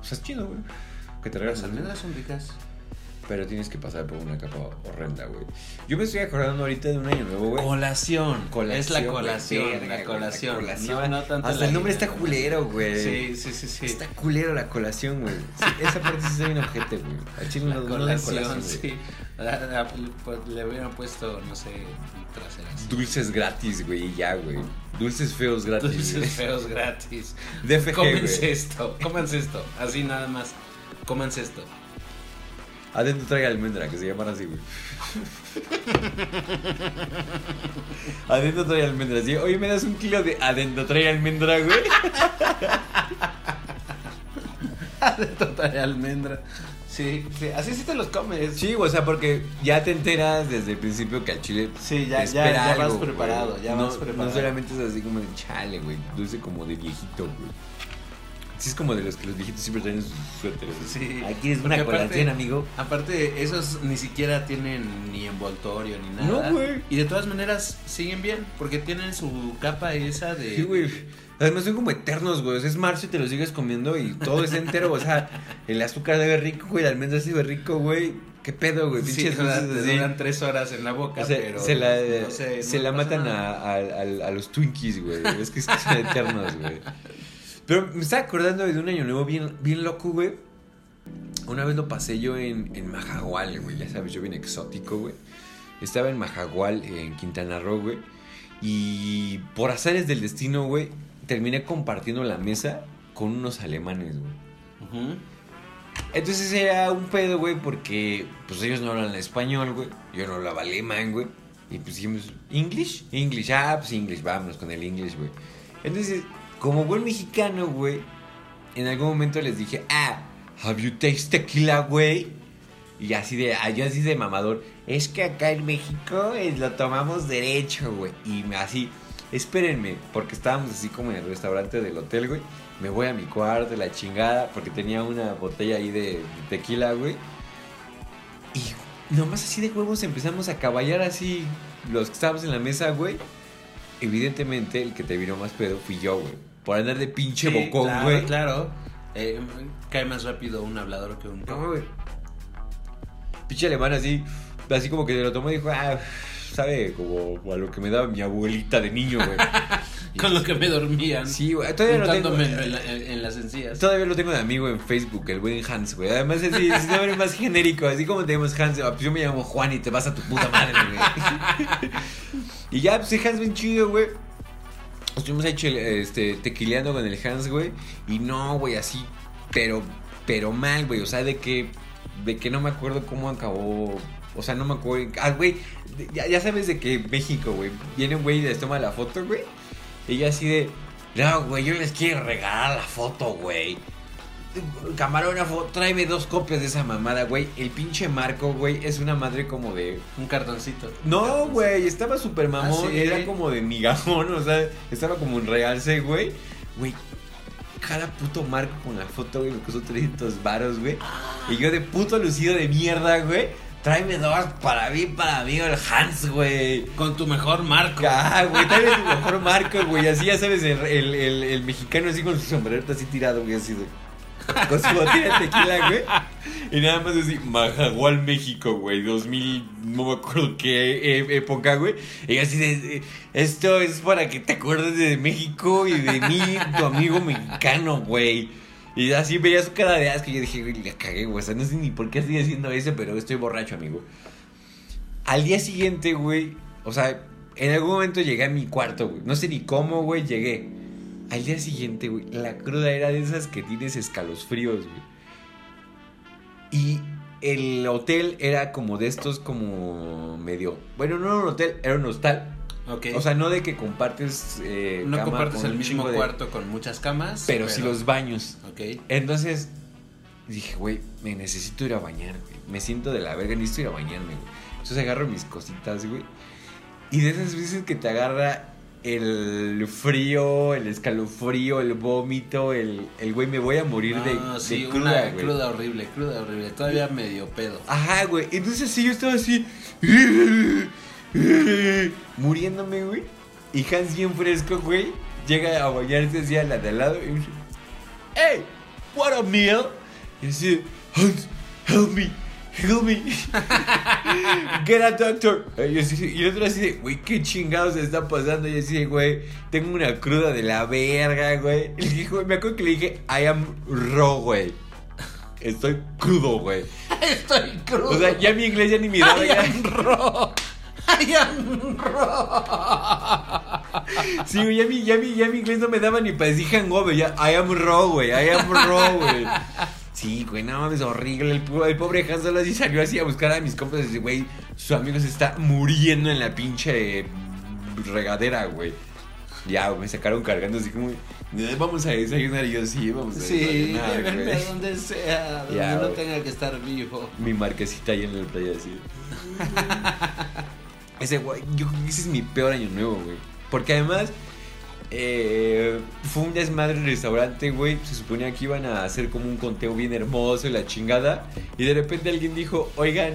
O sea, es chido, güey. Que te Las regalas almendras son ricas. Pero tienes que pasar por una capa horrenda, güey. Yo me estoy acordando ahorita de un año nuevo, güey. Colación. Colación, es la güey, colación, verga, la güey, colación. colación. No, no tanto Hasta la el nombre está culero, güey. Sí, sí, sí, sí. Está culero la colación, güey. Sí, esa parte sí está bien ojete, güey. Al chile La no, colación, colación, güey. sí. La- la- pues, le hubieran puesto, no sé, traseras. Dulces gratis, güey, y ya, güey. Dulces feos gratis. güey. Dulces feos gratis. [LAUGHS] DFG, Cómense esto, cómense esto. Así nada más. Cómense esto. Adentro trae almendra, que se llaman así, güey. adentro trae almendra, sí. Oye, ¿me das un kilo de adentro trae almendra, güey? [LAUGHS] Total almendra. Sí, sí, así sí te los comes. Sí, o sea, porque ya te enteras desde el principio que al chile Sí, ya- te ya- ya vas algo, preparado, ya no, vas preparado. No solamente es así como de chale, güey. Dulce como de viejito, güey. Sí, es como de los que los viejitos siempre traen sus suéteres. Sí. Aquí es una aparte- colación, amigo. Aparte, esos ni siquiera tienen ni envoltorio ni nada. No, güey. Y de todas maneras siguen bien, porque tienen su capa esa de. Sí, güey. Además son como eternos, güey. O sea, es marzo y te lo sigues comiendo y todo es entero. O sea, [LAUGHS] el azúcar debe rico, güey. La almendra debe rico, güey. ¿Qué pedo, güey? Sí, Pinches dura- dulces te así. duran tres horas en la boca, O sea, pero. se la, no sé, se no la matan a, a- a- a los Twinkies, güey. Es que son eternos, güey. [LAUGHS] Pero me estaba acordando de un año nuevo bien, bien loco, güey. Una vez lo pasé yo en, en Majagual, güey. Ya sabes, yo bien exótico, güey. Estaba en Majagual, en Quintana Roo, güey. Y por azares del destino, güey, terminé compartiendo la mesa con unos alemanes, güey. Entonces era un pedo, güey, porque pues ellos no hablan español, güey. Yo no hablaba alemán, güey. Y pues dijimos, ¿English? English, ah, pues English, vámonos con el English, güey. Entonces, como buen mexicano, güey, en algún momento les dije, ah, have you tasted tequila, güey? Y así de, yo así de mamador, es que acá en México eh, lo tomamos derecho, güey. Y así, espérenme, porque estábamos así como en el restaurante del hotel, güey. Me voy a mi cuarto, la chingada, porque tenía una botella ahí de, de tequila, güey. Y nomás así de huevos empezamos a caballar así los que estábamos en la mesa, güey. Evidentemente, el que te vino más pedo fui yo, güey. Por andar de pinche Sí, bocón, claro, güey. Claro. Eh, cae más rápido un hablador que un. No, güey. Pinche alemán así, así como que se lo tomó y dijo, ah, sabe, como a lo que me daba mi abuelita de niño, güey. [LAUGHS] Con lo que me dormían. Sí, güey, todavía lo tengo. en, la- en- las encías. Todavía lo tengo de amigo en Facebook, el buen Hans, güey. Además es, es un nombre más genérico, así como tenemos Hans. ah, Pues yo me llamo Juan y te vas a tu puta madre, güey. [LAUGHS] y ya, pues Hans bien chido, güey. Estuvimos ahí este, tequileando con el Hans, güey. Y no, güey, así, pero, pero mal, güey. O sea, de que, de que no me acuerdo cómo acabó. O sea, no me acuerdo. Ah, güey, ya, ya sabes de que México, güey. Viene un güey y les toma la foto, güey. Yo así de, no, güey, yo les quiero regalar la foto, güey. Camarógrafo, tráeme dos copias de esa mamada, güey. El pinche Marco, güey, es una madre como de... Un cartoncito. No, güey, estaba súper mamón. Ah, ¿sí? Era como de migajón, o sea, estaba como en realce, güey. Güey, cada puto Marco con la foto, güey, me costó 300 varos, güey. Y yo de puto lucido de mierda, güey. Tráeme dos para mí, para mí, el Hans, güey. Con tu mejor marco. Ah, güey, vez tu mejor marco, güey. Así ya sabes, el, el, el, el mexicano así con su sombrero así tirado, güey, así de. [LAUGHS] Con su botella de tequila, güey. Y nada más así, Majagual, México, güey. 2000, no me acuerdo qué e- época, güey. Y así. Esto es para que te acuerdes de México y de mí, tu amigo mexicano, güey. Y así veía su cara de asco y yo dije, güey, la cagué, güey. O sea, no sé ni por qué estoy haciendo eso, pero estoy borracho, amigo. Al día siguiente, güey, o sea, en algún momento llegué a mi cuarto, güey. No sé ni cómo, güey, llegué. Al día siguiente, güey, la cruda era de esas que tienes escalofríos, güey. Y el hotel era como de estos, como medio. Bueno, no era un hotel, era un hostal. Ok. O sea, no de que compartes. eh, no cama compartes el mismo de- cuarto con muchas camas. Pero, sí los baños. Ok. Entonces dije, güey, me necesito ir a bañar, güey. Me siento de la verga, necesito ir a bañarme, güey. Entonces agarro mis cositas, güey. Y de esas veces que te agarra el frío, el escalofrío, el vómito, el, el güey, me voy a morir de, No, de sí, cruda, una güey. cruda horrible, cruda horrible. Todavía medio pedo. Ajá, güey. Entonces sí, yo estaba así. [LAUGHS] Muriéndome, güey. Y Hans bien fresco, güey. Llega a bañarse así a la de al lado y dice, ¡Hey! What a meal! Y dice, Hans, help me, help me. [LAUGHS] Get a doctor. Y, así- y el otro así de, güey, ¿qué chingados está pasando? Y así de, güey, tengo una cruda de la verga, güey. Y le dije, güey, me acuerdo que le dije, I am raw, güey. Estoy crudo, güey. [LAUGHS] Estoy crudo. O sea, ya mi inglés ya ni mi daba I ya. am raw. I am raw. Sí, güey, ya mi, ya, mi, ya mi inglés no me daba ni para decir hangover. Ya, I am raw, güey. I am raw, güey. Sí, güey, no mames, horrible. El, el pobre Han solo así salió así a buscar a mis compas y dice, güey, su amigo se está muriendo en la pinche regadera, güey. Ya, me sacaron cargando así como, "Eh, vamos a desayunar. Y yo, sí, vamos a Sí, desayunar, [LAUGHS] a donde sea, donde Ya, no güey. tenga que estar vivo. Mi marquesita ahí en la playa, así. ese, güey, yo creo que ese es mi peor año nuevo, güey. Porque además, eh, fue un desmadre en el restaurante, güey. Se suponía que iban a hacer como un conteo bien hermoso y la chingada. Y de repente alguien dijo, oigan,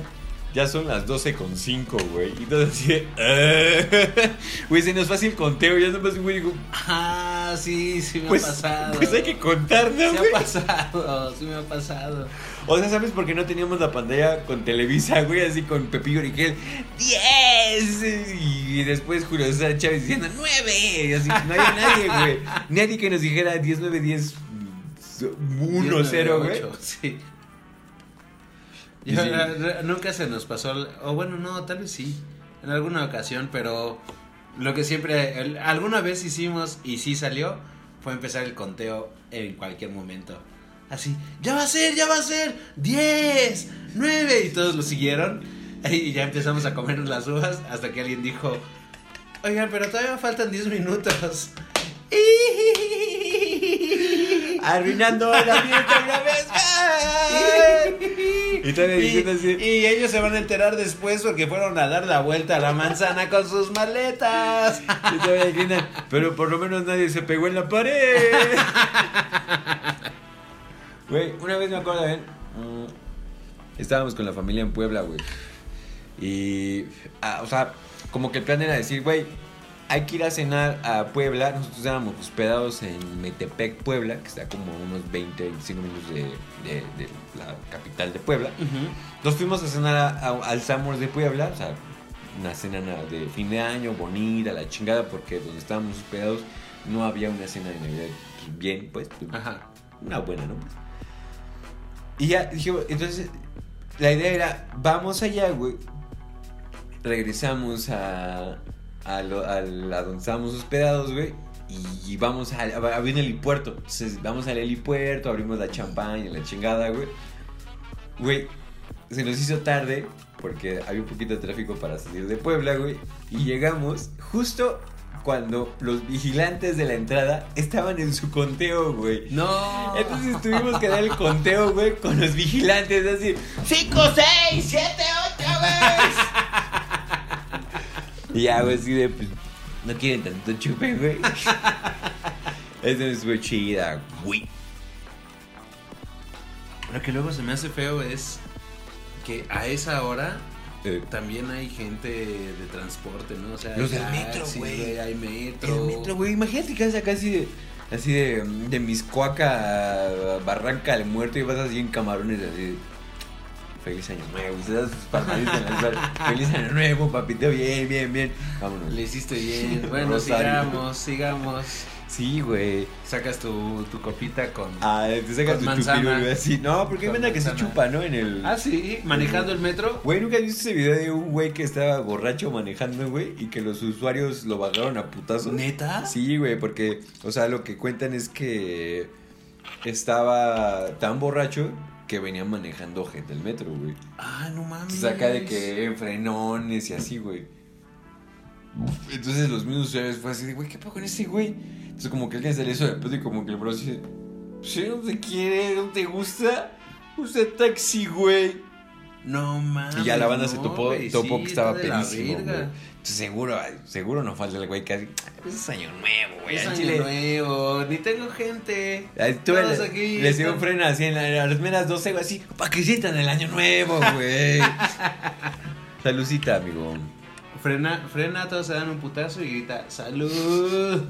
ya son las 12 con 5, güey. Y entonces así de, "Ah". Güey, se nos así el conteo. Ya nomás, güey, digo, Ah, sí, sí me pues, ha pasado. pues hay que contar, ¿no, Sí güey? ha pasado, sí me ha pasado. O sea, ¿sabes por qué no teníamos la pantalla con Televisa, güey? Así con Pepillo Origel, ¡10! Y después Julio César Chávez diciendo ¡9! Y así, no había nadie, güey. Nadie que nos dijera 10, 9, 10, 1, 0, güey. 19, Sí. Yo, sí. la- la- nunca se nos pasó, o bueno, no, tal vez sí, en alguna ocasión, pero lo que siempre, el- alguna vez hicimos y sí salió, fue empezar el conteo en cualquier momento. Así, ya va a ser, ya va a ser, 10, 9, y todos lo siguieron. [LAUGHS] Y ya empezamos a comernos las uvas hasta que alguien dijo, oigan, pero todavía faltan 10 minutos. [LAUGHS] Arruinando la fiesta una vez más. Y así. ellos se van a enterar después porque fueron a dar la vuelta a la manzana con sus maletas. [LAUGHS] Y todavía gritan, pero por lo menos nadie se pegó en la pared. [LAUGHS] Güey, una vez me acuerdo bien. mm, Estábamos con la familia en Puebla, güey. Y, ah, o sea, como que el plan era decir, güey, hay que ir a cenar a Puebla. Nosotros éramos hospedados en Metepec, Puebla, que está como a unos 20, 25 minutos de, de- de la capital de Puebla. Nos fuimos a cenar a- a- al Samur de Puebla, o sea, una cena na- de fin de año, bonita, la chingada, porque donde estábamos hospedados no había una cena de Navidad pues, bien, pues, pues, Ajá. una buena, ¿no? Pues. Y ya dijimos, entonces, la idea era, vamos allá, güey, regresamos a, a, lo- a la donde estábamos hospedados, güey. Y vamos a, a, había un helipuerto. Entonces vamos al helipuerto, abrimos la champaña, la chingada, güey. Güey, se nos hizo tarde porque había un poquito de tráfico para salir de Puebla, güey. Y llegamos justo cuando los vigilantes de la entrada estaban en su conteo, güey. No. Entonces tuvimos que dar el conteo, güey, con los vigilantes, así. 5, 6, 7, 8, güey. [LAUGHS] Y ya, güey, así de, pues, no quieren tanto chupe, güey. [LAUGHS] Eso es muy chida, güey. Lo que luego se me hace feo es que a esa hora Eh, también hay gente de transporte, ¿no? O sea, Los hay del metro, güey. Hay metro. el metro, güey, imagínate que vas acá así de, así de, de Miscoaca a Barranca del Muerto y vas así en camarones, así Feliz año nuevo, se sus palmaditas. Feliz año nuevo, papito, bien, bien, bien. Vámonos. Le hiciste bien. Bueno, Rosario. sigamos, sigamos. Sí, güey. Sacas tu, tu copita con. Ah, te sacas Con tu güey, así. No, porque hay banda que se chupa, ¿no? En el. Ah, sí, manejando el metro. Güey, ¿nunca has visto ese video de un güey que estaba borracho manejando, güey? Y que los usuarios lo bajaron a putazos. ¿Neta? Sí, güey, porque, o sea, lo que cuentan es que estaba tan borracho que venía manejando gente el metro, güey. Ah, no mames. Acá de que en frenones y así, güey. Entonces los mismos usuarios fue así de, güey, ¿qué pasó con ese güey? Entonces como que alguien se le hizo de pedo y como que el bro así, si no te quiere, no te gusta, usa taxi, güey. No mames. Y ya la banda se topó, topó sí, que estaba pedísimo, seguro, seguro no falta el güey que hace, "Pues es año nuevo, güey. Es año chile". nuevo, ni tengo gente. Todos aquí les dio un freno así en la, las menos 12, güey, así, para que sientan el año nuevo, güey. [LAUGHS] Saludcita, amigo. Frena, frena, todos se dan un putazo y grita, ¡salud!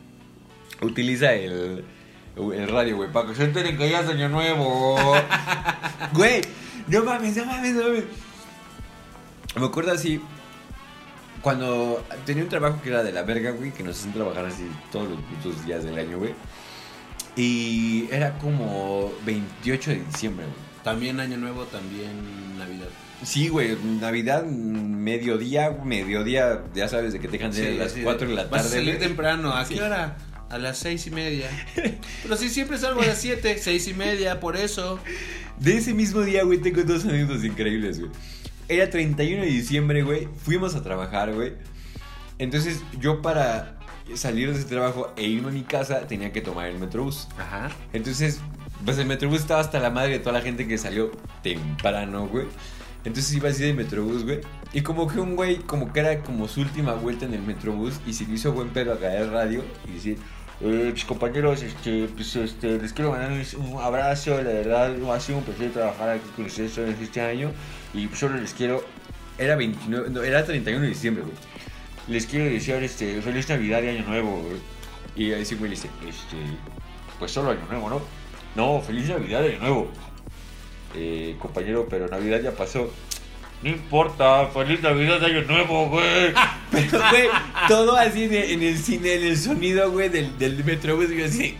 [LAUGHS] Utiliza el, el radio, güey, para que se enteren que ya es año nuevo. [LAUGHS] güey, no mames, no mames, no mames. Me acuerdo así, cuando tenía un trabajo que era de la verga, güey, que nos hacían trabajar así todos los putos días del año, güey. Y era como 28 de diciembre, güey. También año nuevo, también Navidad. Sí, güey, Navidad, mediodía, mediodía, ya sabes, de que te dejan de Sí, las sí, 4 de la Vas a tarde. salir güey. temprano, ¿a qué hora? A las seis y media. [LAUGHS] Pero si siempre salgo a las siete, seis y media, por eso. De ese mismo día, güey, tengo dos anécdotas increíbles, güey. Era 31 de diciembre, güey, fuimos a trabajar, güey. Entonces, yo para salir de ese trabajo e irme a mi casa tenía que tomar el metrobús. Ajá. Entonces, pues el metrobús estaba hasta la madre de toda la gente que salió temprano, güey. Entonces iba así del metrobús, güey. Y como que un güey, como que era como su última vuelta en el metrobús y se le hizo buen pedo a caer radio y decir, eh, mis compañeros, este, pues este, les quiero mandar un, abrazo, la verdad, ha sido un placer trabajar aquí con ustedes en este año y solo les quiero, era 29, no, era 31 de diciembre, güey. Les quiero desear, este, feliz Navidad y Año Nuevo. Y ahí sí güey dice, este, pues solo Año Nuevo, ¿no? No, feliz Navidad y Año Nuevo. Eh, compañero, pero Navidad ya pasó. No importa, feliz Navidad de Año Nuevo, güey. [LAUGHS] Pero, güey, todo así de- en el cine, en el sonido, güey, del, del metrobús, güey, así.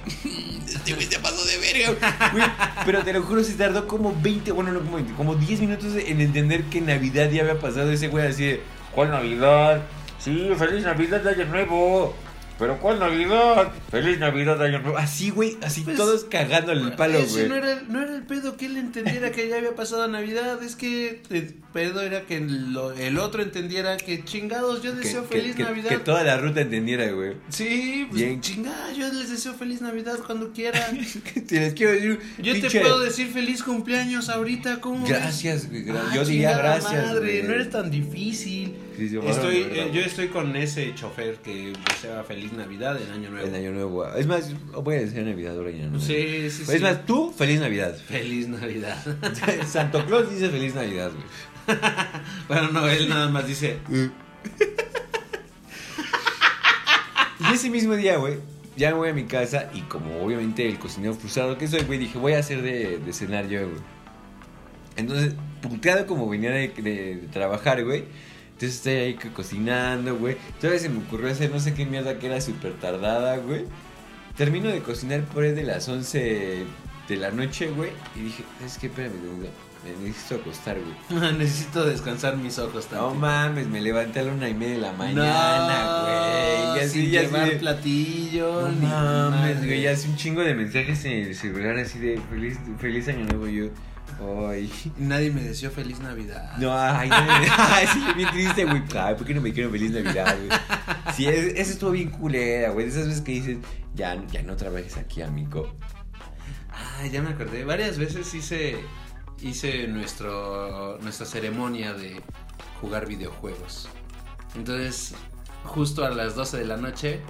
Este güey se pasó de verga, güey. Pero te lo juro, se tardó como 20, bueno, no como 20, como 10 minutos en entender que Navidad ya había pasado. Ese güey así de, ¿cuál Navidad? Sí, feliz Navidad de Año Nuevo. ¿Pero cuál Navidad? Feliz Navidad Año Nuevo. Así, güey, así Pues, todos cagándole el palo, güey. no era, no era el pedo que él entendiera que ya había pasado Navidad, es que el pedo era que lo- el otro entendiera que chingados, yo deseo que- feliz que- Navidad. Que toda la ruta entendiera, güey. Sí, pues Bien. chingada, yo les deseo feliz Navidad cuando quieran. [LAUGHS] Te les quiero decir. Yo te puedo decir feliz cumpleaños ahorita, ¿cómo? Gracias, güey. gra- Ah, yo diría gracias. Madre, güey. no eres tan difícil. Sí, sí, Estoy, eh, yo estoy con ese chofer que desea feliz Navidad en Año Nuevo. En Año Nuevo. Es más, voy a decir Navidad ahora ya, ¿no? Sí, sí, sí. Es más, tú, feliz Navidad. Feliz Navidad. [LAUGHS] Santo Claus dice feliz Navidad, güey. [LAUGHS] bueno, no, él nada más dice, [LAUGHS] Y ese mismo día, güey, ya me voy a mi casa y como obviamente el cocinero frustrado que soy, güey, dije, voy a hacer de, de cenar yo, güey. Entonces, puteado como venía de, de- de trabajar, güey. Entonces estoy ahí co- cocinando, güey. Todavía se me ocurrió hacer no sé qué mierda que era súper tardada, güey. Termino de cocinar por ahí de las 11 de la noche, güey. Y dije, es que espérame, güey, me necesito acostar, güey. [LAUGHS] necesito descansar mis ojos No también. mames, me levanté a la una y media de la mañana, güey. Y así, sin ya llevar de- platillo. No mames, güey, ya hace un chingo de mensajes en el celular así de feliz, feliz año nuevo yo. Ay. [LAUGHS] Nadie me deseó feliz Navidad. No, ay, no, ay, sí, bien triste, güey. Ay, ¿por qué no me dijeron feliz Navidad, güey? Sí, es- eso estuvo bien culera, güey. Esas veces que dices, ya, ya no trabajes aquí, amigo. Ah, ya me acordé. Varias veces hice hice nuestro nuestra ceremonia de jugar videojuegos. Entonces, justo a las 12 de la noche,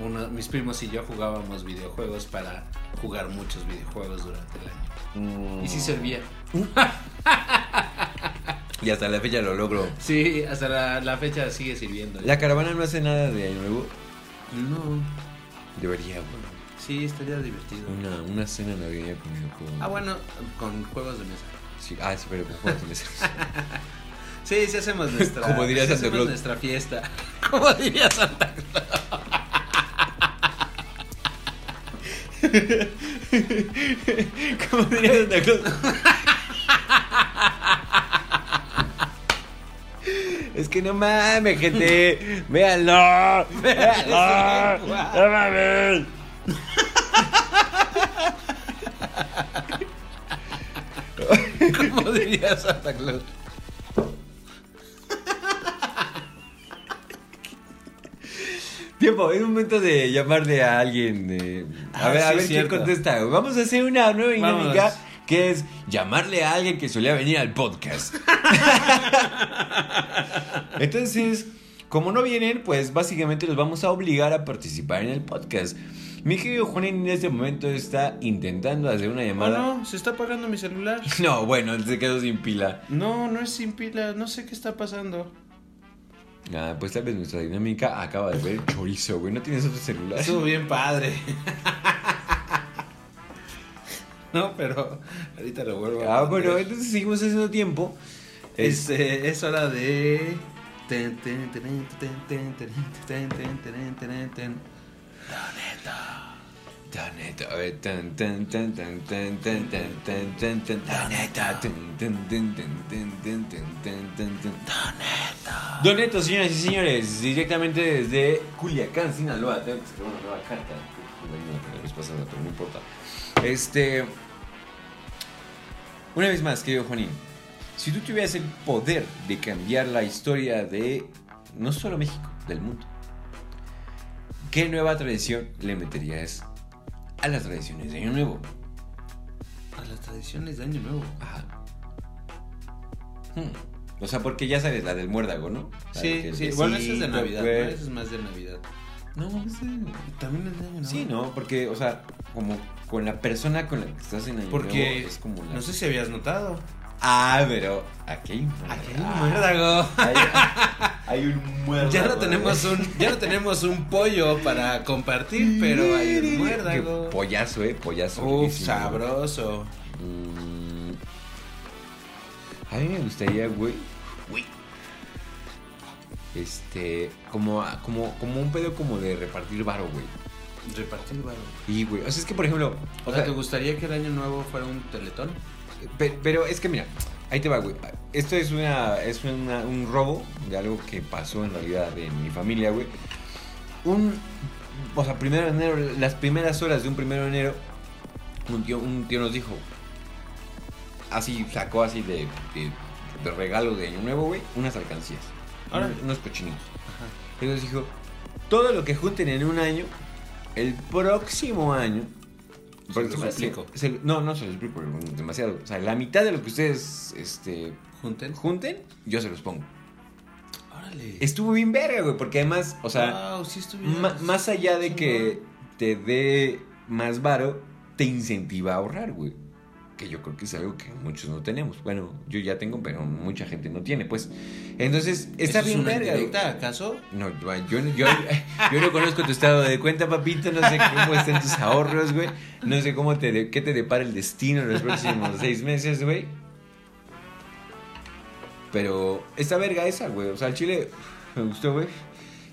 uno, mis primos y yo jugábamos videojuegos para jugar muchos videojuegos durante el año. Y sí servía. Y hasta la fecha lo logro. Sí, hasta la, la fecha sigue sirviendo. La caravana no hace nada de año nuevo. No, Debería, güey. sí, estaría divertido. Una, una cena navideña con videojuegos. Ah, bueno, con juegos de mesa. Sí, ah, sí, pero con juegos de mesa. [LAUGHS] Sí, sí hacemos nuestra. Como diría sí Santa Claus. nuestra fiesta. [LAUGHS] Como diría Santa Claus. [LAUGHS] Como diría Santa Claus. [LAUGHS] Es que no mames, gente. Véanlo. Véanlo. [LAUGHS] No mames. Como diría Santa Claus. Tiempo, es momento de llamarle a alguien. eh, a Ah, ver, a sí, ver quién contesta. Vamos a hacer una nueva Vamos. dinámica que es llamarle a alguien que solía venir al podcast. [LAUGHS] Entonces, como no vienen, pues básicamente los vamos a obligar a participar en el podcast. Mi querido Juanín en este momento está intentando hacer una Oh, llamada. no, se está apagando mi celular. [LAUGHS] No, bueno, se quedó sin pila. No, no es sin pila, no sé qué está pasando. Ah, pues tal vez nuestra dinámica acaba de ver chorizo, güey. ¿No tienes otro celular? Estuvo bien padre. No, pero ahorita lo vuelvo a Ah, bueno, entonces seguimos haciendo tiempo. Es, Este, es hora de. Ten, ten, ten, ten, ten, ten, ten, ten, ten, ten, ten. Tan neta, a ver, tan, tan, tan, tan, tan, tan, tan, tan, tan, tan, tan neta, tan, tan, tan, tan, tan, tan, tan, tan, tan, tan. Don Neto, señoras y señores, directamente desde Culiacán, Sinaloa. Tengo que escribir una nueva carta. La vez pasada, pero no importa. Este. Una vez más, querido Juanín. Si tú tuvieras el poder de cambiar la historia de no solo México, del mundo, ¿qué nueva tradición le meterías a las tradiciones de Año Nuevo? A las tradiciones de Año Nuevo. Ajá. Hmm. O sea, porque ya sabes, la del muérdago, ¿no? La Sí, sí. Bueno, eso es de Navidad, ¿no? güey. Eso es más de Navidad. No, es de- También es de Año Nuevo. Sí, ¿no? Porque, o sea, como con la persona con la que estás en Año Porque Nuevo es como la... no sé si habías notado. Ah, pero aquí hay un Aquí hay un Ah, muérdago. Hay, hay un muérdago. Ya no tenemos güey. un, ya no tenemos un pollo para compartir, pero hay un Qué muérdago. Pollazo, eh, pollazo. Uf, riquísimo, sabroso. Mm, A mí me gustaría, güey. Güey. Este, como, como, como un pedo como de repartir varo, güey. Repartir varo. Y, güey, o sea, es que, por ejemplo, O sea, ¿te gustaría que el año nuevo fuera un teletón? Pe- Pero es que mira, ahí te va, güey. Esto es una es una- un robo de algo que pasó en realidad en mi familia, güey. Un o sea, primero de enero, las primeras horas de un primero de enero, un tío, un tío nos dijo, así sacó así de, de, de regalo de año nuevo, güey, unas alcancías, Órale. unos, unos cochinitos. Entonces dijo, todo lo que junten en un año, el próximo año. Se los se- explico. se- no, no se los explico demasiado. O sea, la mitad de lo que ustedes este, Junten. junten, yo se los pongo. Órale. Estuvo bien verga, güey, porque además, o sea, Wow, sí ma- más allá de que te dé más varo, te incentiva a ahorrar, güey. Que yo creo que es algo que muchos no tenemos. Bueno, yo ya tengo, pero mucha gente no tiene, pues. Entonces, está ¿Eso es bien una verga. indirecta, acaso? No, yo, yo, yo, yo no conozco tu estado de cuenta, papito. No sé cómo están tus ahorros, güey. No sé cómo te, qué te depara el destino en los próximos seis meses, güey. Pero esta verga esa, güey. O sea, el chile me gustó, güey.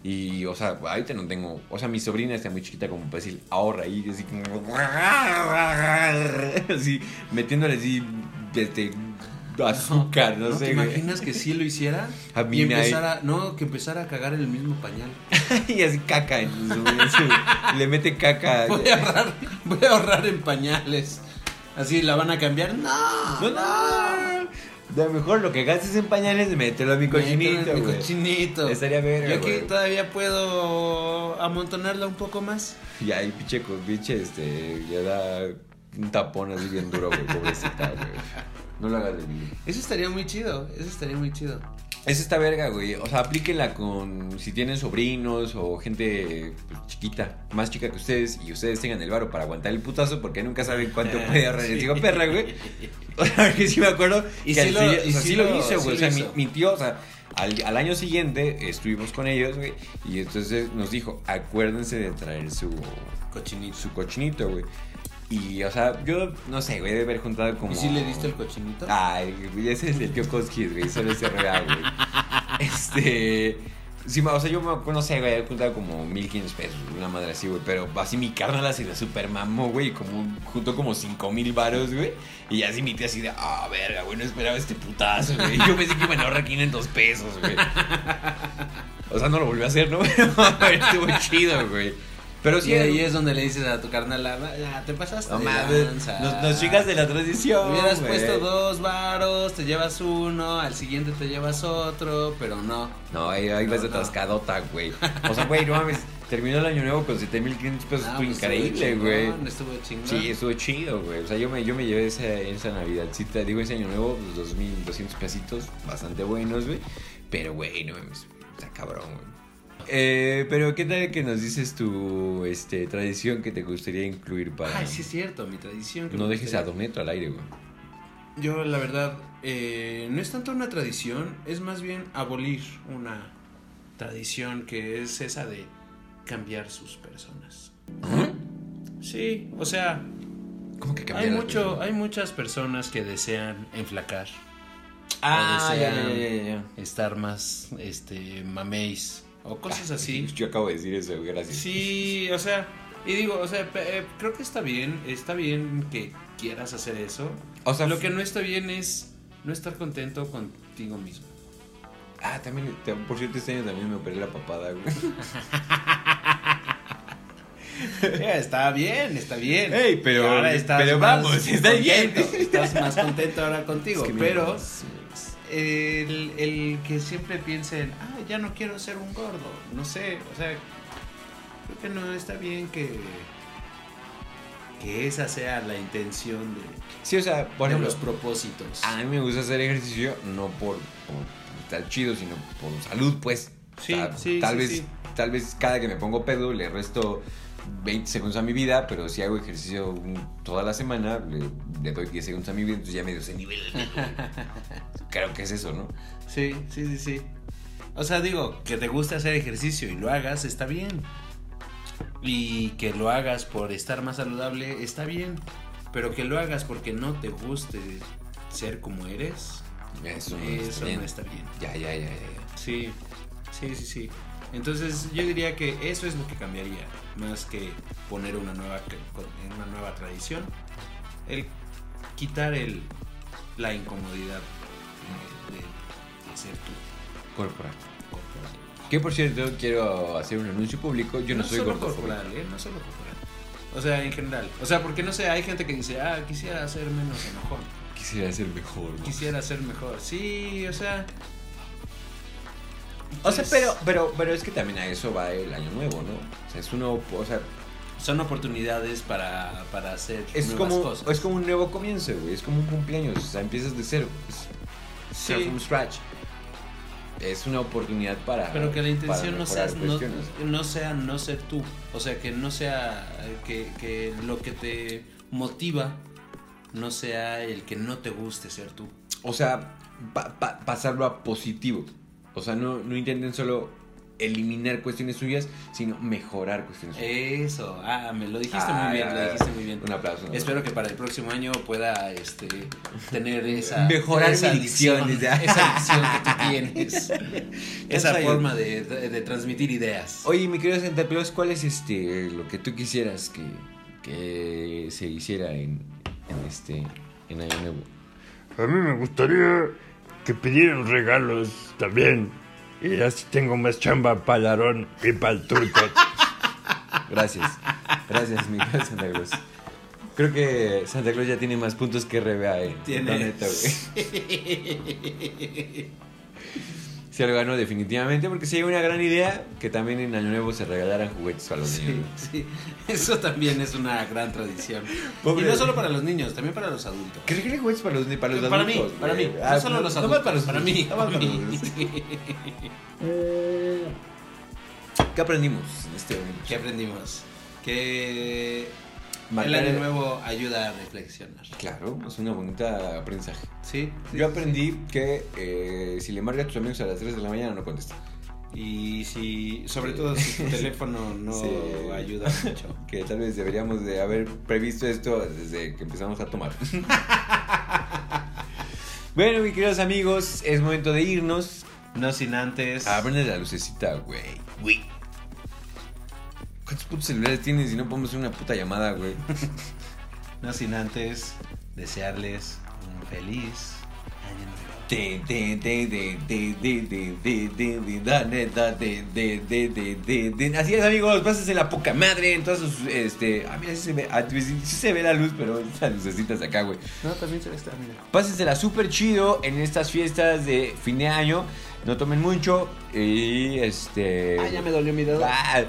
Y, o sea, ahorita no tengo. O sea, mi sobrina está muy chiquita como para decir, ahorra ahí, así como. [LAUGHS] Así, metiéndole así, este. Azúcar, no, ¿No sé, te güey. imaginas que sí lo hiciera? A y empezara, no, que empezara a cagar en el mismo pañal. [LAUGHS] y así caca en su, en su- le mete caca. [LAUGHS] Voy a ahorrar, voy a ahorrar en pañales. Así la van a cambiar. No, No, no. De mejor lo que gastes en pañales, mételo a mi cochinito, mi cochinito. Estaría verga, Yo aquí todavía puedo amontonarla un poco más. Y ahí, pinche, pinche, este, le da un tapón así bien duro, güey, pobrecita, güey. No lo hagas de mí. Eso estaría muy chido. Eso estaría muy chido. Es esta verga, güey. O sea, aplíquenla con si tienen sobrinos o gente pues, chiquita, más chica que ustedes, y ustedes tengan el varo para aguantar el putazo, porque nunca saben cuánto puede ahorrar el hijo perra, güey. O sea, que sí me acuerdo. Y que sí lo- sí- y o sea, sí sí lo lo- hice, sí güey. o sea, mi, hizo. mi tío, o sea, al, al año siguiente estuvimos con ellos, güey. Y entonces nos dijo, acuérdense de traer su, Cochinito. su cochinito, güey. Y, o sea, yo no sé, güey, de haber juntado como. ¿Y si le diste el cochinito? Ay, güey, ese es el tío Koskis, güey, solo ese real, güey. [LAUGHS] Este. Sí, o sea, yo me no sé, güey, he juntado como 1500 pesos, una madre así, güey. Pero así mi carnal así de super mamó, güey, como juntó como 5000 varos, güey. Y así mi tía así de, ah, verga, güey, no esperaba este putazo, güey. Yo pensé que iban a ahorrar 500 pesos, güey. [LAUGHS] O sea, no lo volvió a hacer, ¿no? [LAUGHS] Pero estuvo chido, güey. Pero sí, y ahí es donde le dices a tu carnal, "Ah, te pasaste. no mames, lanza". nos, nos chicas de la tradición. Hubieras puesto dos varos, te llevas uno, al siguiente te llevas otro, pero no. No, ahí, ahí vas de No, atascadota, güey. O sea, güey, no [LAUGHS] mames. Terminó el año nuevo con 7500 pesos. Ah, estuvo pues, increíble, güey. Estuvo chingón. Sí, estuvo chido, güey. O sea, yo me, yo me llevé esa, esa Navidadcita, digo, ese año nuevo, pues 2200 pesitos, bastante buenos, güey. Pero, güey, no mames, está cabrón, güey. Eh, pero, ¿qué tal que nos dices tu este, tradición que te gustaría incluir para. Ay, sí es cierto, mi tradición. que no dejes a Doneto al aire, güey. Yo, la verdad, eh, no es tanto una tradición, es más bien abolir una tradición que es esa de cambiar sus personas. Sí, o sea, ¿Cómo que hay cambiar las mucho, hay muchas personas que desean enflacar, Ah, o ya, desean ya, ya, ya. estar más, este, mameis o cosas así. [LAUGHS] Yo acabo de decir eso, gracias. Sí, o sea, y digo, o sea, eh, creo que está bien, está bien que quieras hacer eso. O sea, Lo que no está bien es no estar contento contigo mismo. Ah, también, por cierto, este año también me operé la papada, güey. [LAUGHS] Eh, está bien, está bien. Ey, pero- ahora estás pero más vamos, está bien. Estás más contento ahora contigo, Es que pero el, el que siempre piensen, ah, ya no quiero ser un gordo, no sé, o sea, creo que no está bien que que esa sea la intención de, Sí, o sea, por ejemplo, los propósitos. a mí me gusta hacer ejercicio no por, por estar chido, sino por salud, pues. Sí, sí, tal sí, vez, sí. tal vez cada que me pongo pedo le resto 20 segundos a mi vida, pero si hago ejercicio toda la semana, le, le doy 10 segundos a mi vida, entonces ya medio ese nivel. [LAUGHS] Creo que es eso, ¿no? Sí, sí, sí, sí. O sea, digo, que te guste hacer ejercicio y lo hagas, está bien. Y que lo hagas por estar más saludable, está bien. Pero que lo hagas porque no te guste ser como eres, Eso no eso está bien. no está bien. Ya, ya, ya. ya. Sí, sí, sí, sí. Entonces yo diría que eso es lo que cambiaría, más que poner una nueva, una nueva tradición. El quitar el, la incomodidad de, de- de ser tú. Corporal. corporal. Que por cierto, quiero hacer un anuncio público. Yo no, soy solo corporal, ¿eh? No solo corporal. O sea, en general. O sea, porque no sé, hay gente que dice, ah, quisiera ser menos enojón. Quisiera ser mejor. ¿no? Quisiera ser mejor. Sí, o sea. O sea, pero, pero, pero es que también a eso va el año nuevo, ¿no? O sea, es uno, o sea, Son oportunidades para, para hacer es nuevas como, cosas. es como un nuevo comienzo, güey. Es como un cumpleaños. O sea, empiezas de cero. Es from scratch. Es una oportunidad para. Pero que la intención no sea, mejorar no, sea no ser tú. O sea, que no sea que, que lo que te motiva no sea el que no te guste ser tú. O sea, pa- pa- pasarlo a positivo. O sea, no, no intenten solo eliminar cuestiones suyas, sino mejorar cuestiones suyas. Eso, ah, me lo dijiste Ah, muy bien, ya, lo ya. dijiste muy bien. Un aplauso. un Espero que para el próximo año pueda este, tener esa Mejorar esa mi dicción, dicción, dice. esa dicción que tú tienes, [LAUGHS] esa Esa- forma de, de- de transmitir ideas. Oye, mi querido Santa Claus, ¿cuál es este lo que tú quisieras que, que se hiciera en, en este en Año Nuevo? A mí me gustaría que pidieran regalos también. Y así tengo más chamba para el Aarón y para el turco. [LAUGHS] Gracias. Gracias, mi Santa Claus. Creo que Santa Claus ya tiene más puntos que RBA, eh. Tiene. La neta, güey. [LAUGHS] Se lo ganó definitivamente porque sería una gran idea que también en Año Nuevo se regalaran juguetes para los Sí, niños. sí, eso también es una gran tradición. Pobre- Y no solo para los niños, también para los adultos. ¿Qué regalen juguetes para los, para los para adultos? mí, para mí, no solo los no adultos, más para los para mí, no para para mí. [LAUGHS] ¿Qué aprendimos en este momento? ¿Qué aprendimos? Que Marcar el año nuevo ayuda a reflexionar. Claro, es una bonita aprendizaje. Sí. Yo aprendí que eh, si le marcas a tus amigos a las 3 de la mañana no contesta. Y si, sobre todo si tu [LAUGHS] teléfono no Sí. ayuda mucho. [LAUGHS] Que tal vez deberíamos de haber previsto esto desde que empezamos a tomar. [LAUGHS] bueno, mis queridos amigos, es momento de irnos. No sin antes. A prender la lucecita, güey. ¿Cuántos putos celulares tienes y no podemos hacer una puta llamada, güey? no sin antes desearles un feliz año nuevo. Así es amigos, pásense la poca madre en todas sus este. Ah, mira, sí se ve, sí se ve la luz, pero estas lucecitas acá, güey. No, también se ve esta, mira. Pásensela súper chido en estas fiestas de fin de año. No tomen mucho. Y este. Ah, ya me dolió mi dedo. Ah,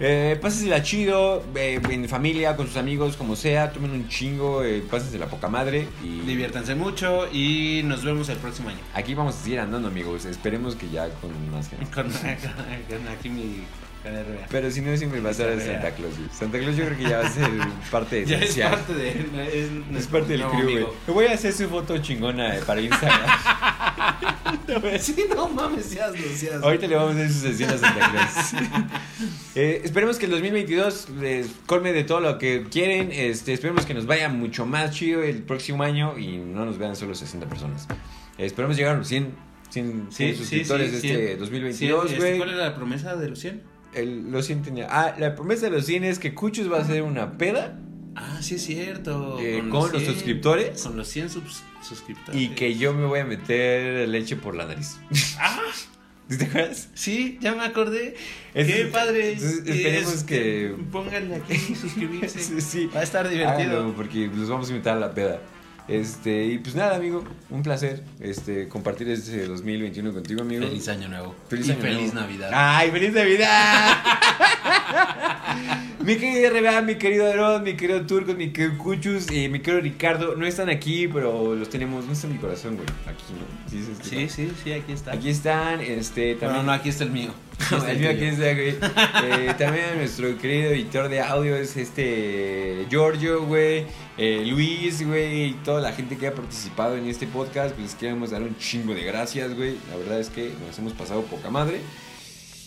eh, pásensela chido, eh, en familia, con sus amigos, como sea, tomen un chingo, eh, pásensela poca madre y Diviértanse mucho y nos vemos el próximo año. aquí vamos a seguir andando amigos, esperemos que ya con más gente. [LAUGHS] Con, con- con aquí mi. Pero si no siempre va a ser Santa Claus, güey. Santa Claus yo creo que ya va a ser parte [LAUGHS] Ya es esencial. parte de es, Es parte del crew, güey. voy a hacer su foto chingona eh, para Instagram. [LAUGHS] [LAUGHS] Sí, no mames, seas seas. Ahorita le vamos a hacer su sesión a Santa Claus. Eh, esperemos que el 2022 les colme de todo lo que quieren. Este, esperemos que nos vaya mucho más chido el próximo año y no nos vean solo 60 personas. Eh, esperemos llegar a los 100, 100, 100 suscriptores de este 2022, Sí, este, güey. ¿Cuál era la promesa de los 100? El- los 100 tenía- Ah, la promesa de los 100 es que Cuchus va a hacer una peda Ah, sí es cierto. Eh, con los suscriptores. Con los 100 subs- suscriptores. y que yo me voy a meter leche por la nariz. Ah, [LAUGHS] ¿Te acuerdas? sí, ya me acordé. Es- Qué padre. entonces, esperemos Es- que- Pónganle aquí suscribirse. [LAUGHS] Sí, sí. Va a estar divertido. Háganlo, porque los vamos a invitar a la peda. Este, y pues nada, amigo, un placer este, compartir este 2021 contigo, amigo. Feliz año nuevo. Feliz y año feliz nuevo. Navidad. ¡Ay, feliz Navidad! [LAUGHS] mi querido RBA, mi querido Aarón, mi querido Turcos, mi querido Cuchus y mi querido Ricardo no están aquí, pero los tenemos, no está en mi corazón, güey. Aquí, ¿no? Sí, sí, Sí, sí, sí, aquí está. Aquí están, este, No, también. no, aquí está el mío. [LAUGHS] Está El mío aquí está, güey. Eh, también nuestro querido editor de audio es este Giorgio, güey. eh, Luis, güey. Y toda la gente que ha participado en este podcast. Pues les queremos dar un chingo de gracias, güey. La verdad es que nos hemos pasado poca madre.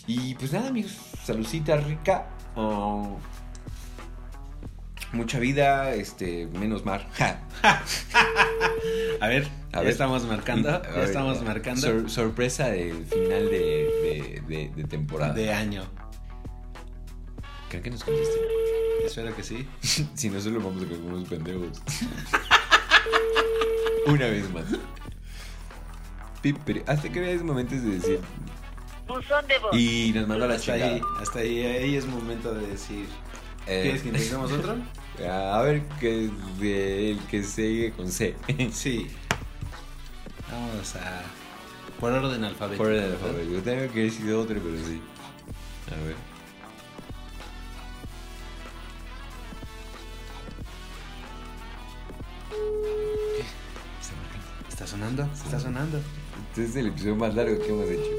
Y pues nada, amigos. Saludcita rica. oh, mucha vida, este, menos mar. Ja. [LAUGHS] A ver, A ya ver. estamos marcando. Ya ver, estamos marcando. sor- sorpresa del final de, de- de- de temporada. De año. ¿Creen que nos conteste? Espero que sí. [LAUGHS] Si no, solo vamos a quedar unos pendejos. [LAUGHS] Una vez más. Pipere, hasta que veas momentos de decir. Buzón de voz. Y nos mandó a la Hasta chingada. ahí, hasta ahí, ahí es momento de decir. Eh, ¿Quieres que intentemos otro? A ver, que el que sigue con C. Sí. Vamos a. Por orden alfabético. Por alfabeto. Yo tengo que decir otro, pero sí. A ver. Está marcando. ¿Está sonando? ¿Está sonando? Este es el episodio más largo que hemos hecho.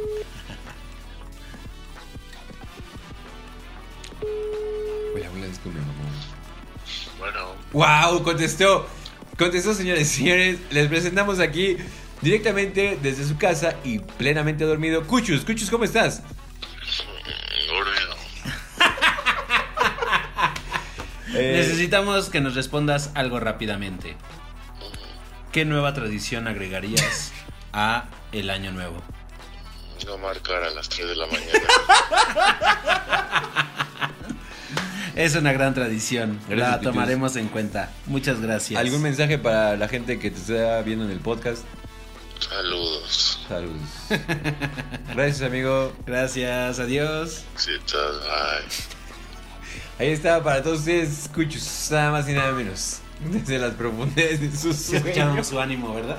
¡Wow! Contestó. Contestó, señores y señores. Les presentamos aquí directamente desde su casa y plenamente dormido. Cuchus, Cuchus, ¿cómo estás? dormido. [LAUGHS] Eh, Necesitamos que nos respondas algo rápidamente. ¿Qué nueva tradición agregarías a el año nuevo? No marcar a las 3 de la mañana. [LAUGHS] Es una gran tradición. Gracias, la Pitus. tomaremos en cuenta. Muchas gracias. ¿Algún mensaje para la gente que te está viendo en el podcast? Saludos. Saludos. [LAUGHS] Gracias, amigo. Gracias, adiós. Citas, bye. Ahí está para todos ustedes, Cuchus. Nada más y nada menos. Desde las profundidades de sus Sí, escuchamos sueños. su ánimo, ¿verdad?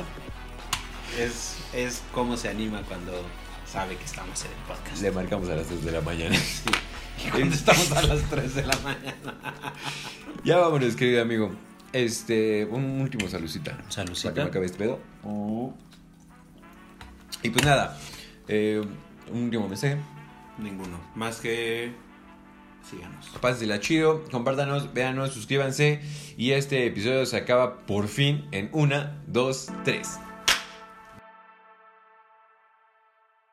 Es, es cómo se anima cuando sabe que estamos en el podcast. Le marcamos a las 3 de la mañana. Sí. [LAUGHS] Estamos a las 3 de la mañana. [LAUGHS] Ya vámonos, querido amigo. Este, un último saludcita. Saludcita. Para que me acabe este pedo. Y pues nada, eh, un último mensaje. Ninguno. Más que. Síganos. Pásensela chido, compártanos, véanos, suscríbanse. Y este episodio se acaba por fin en una, dos, tres.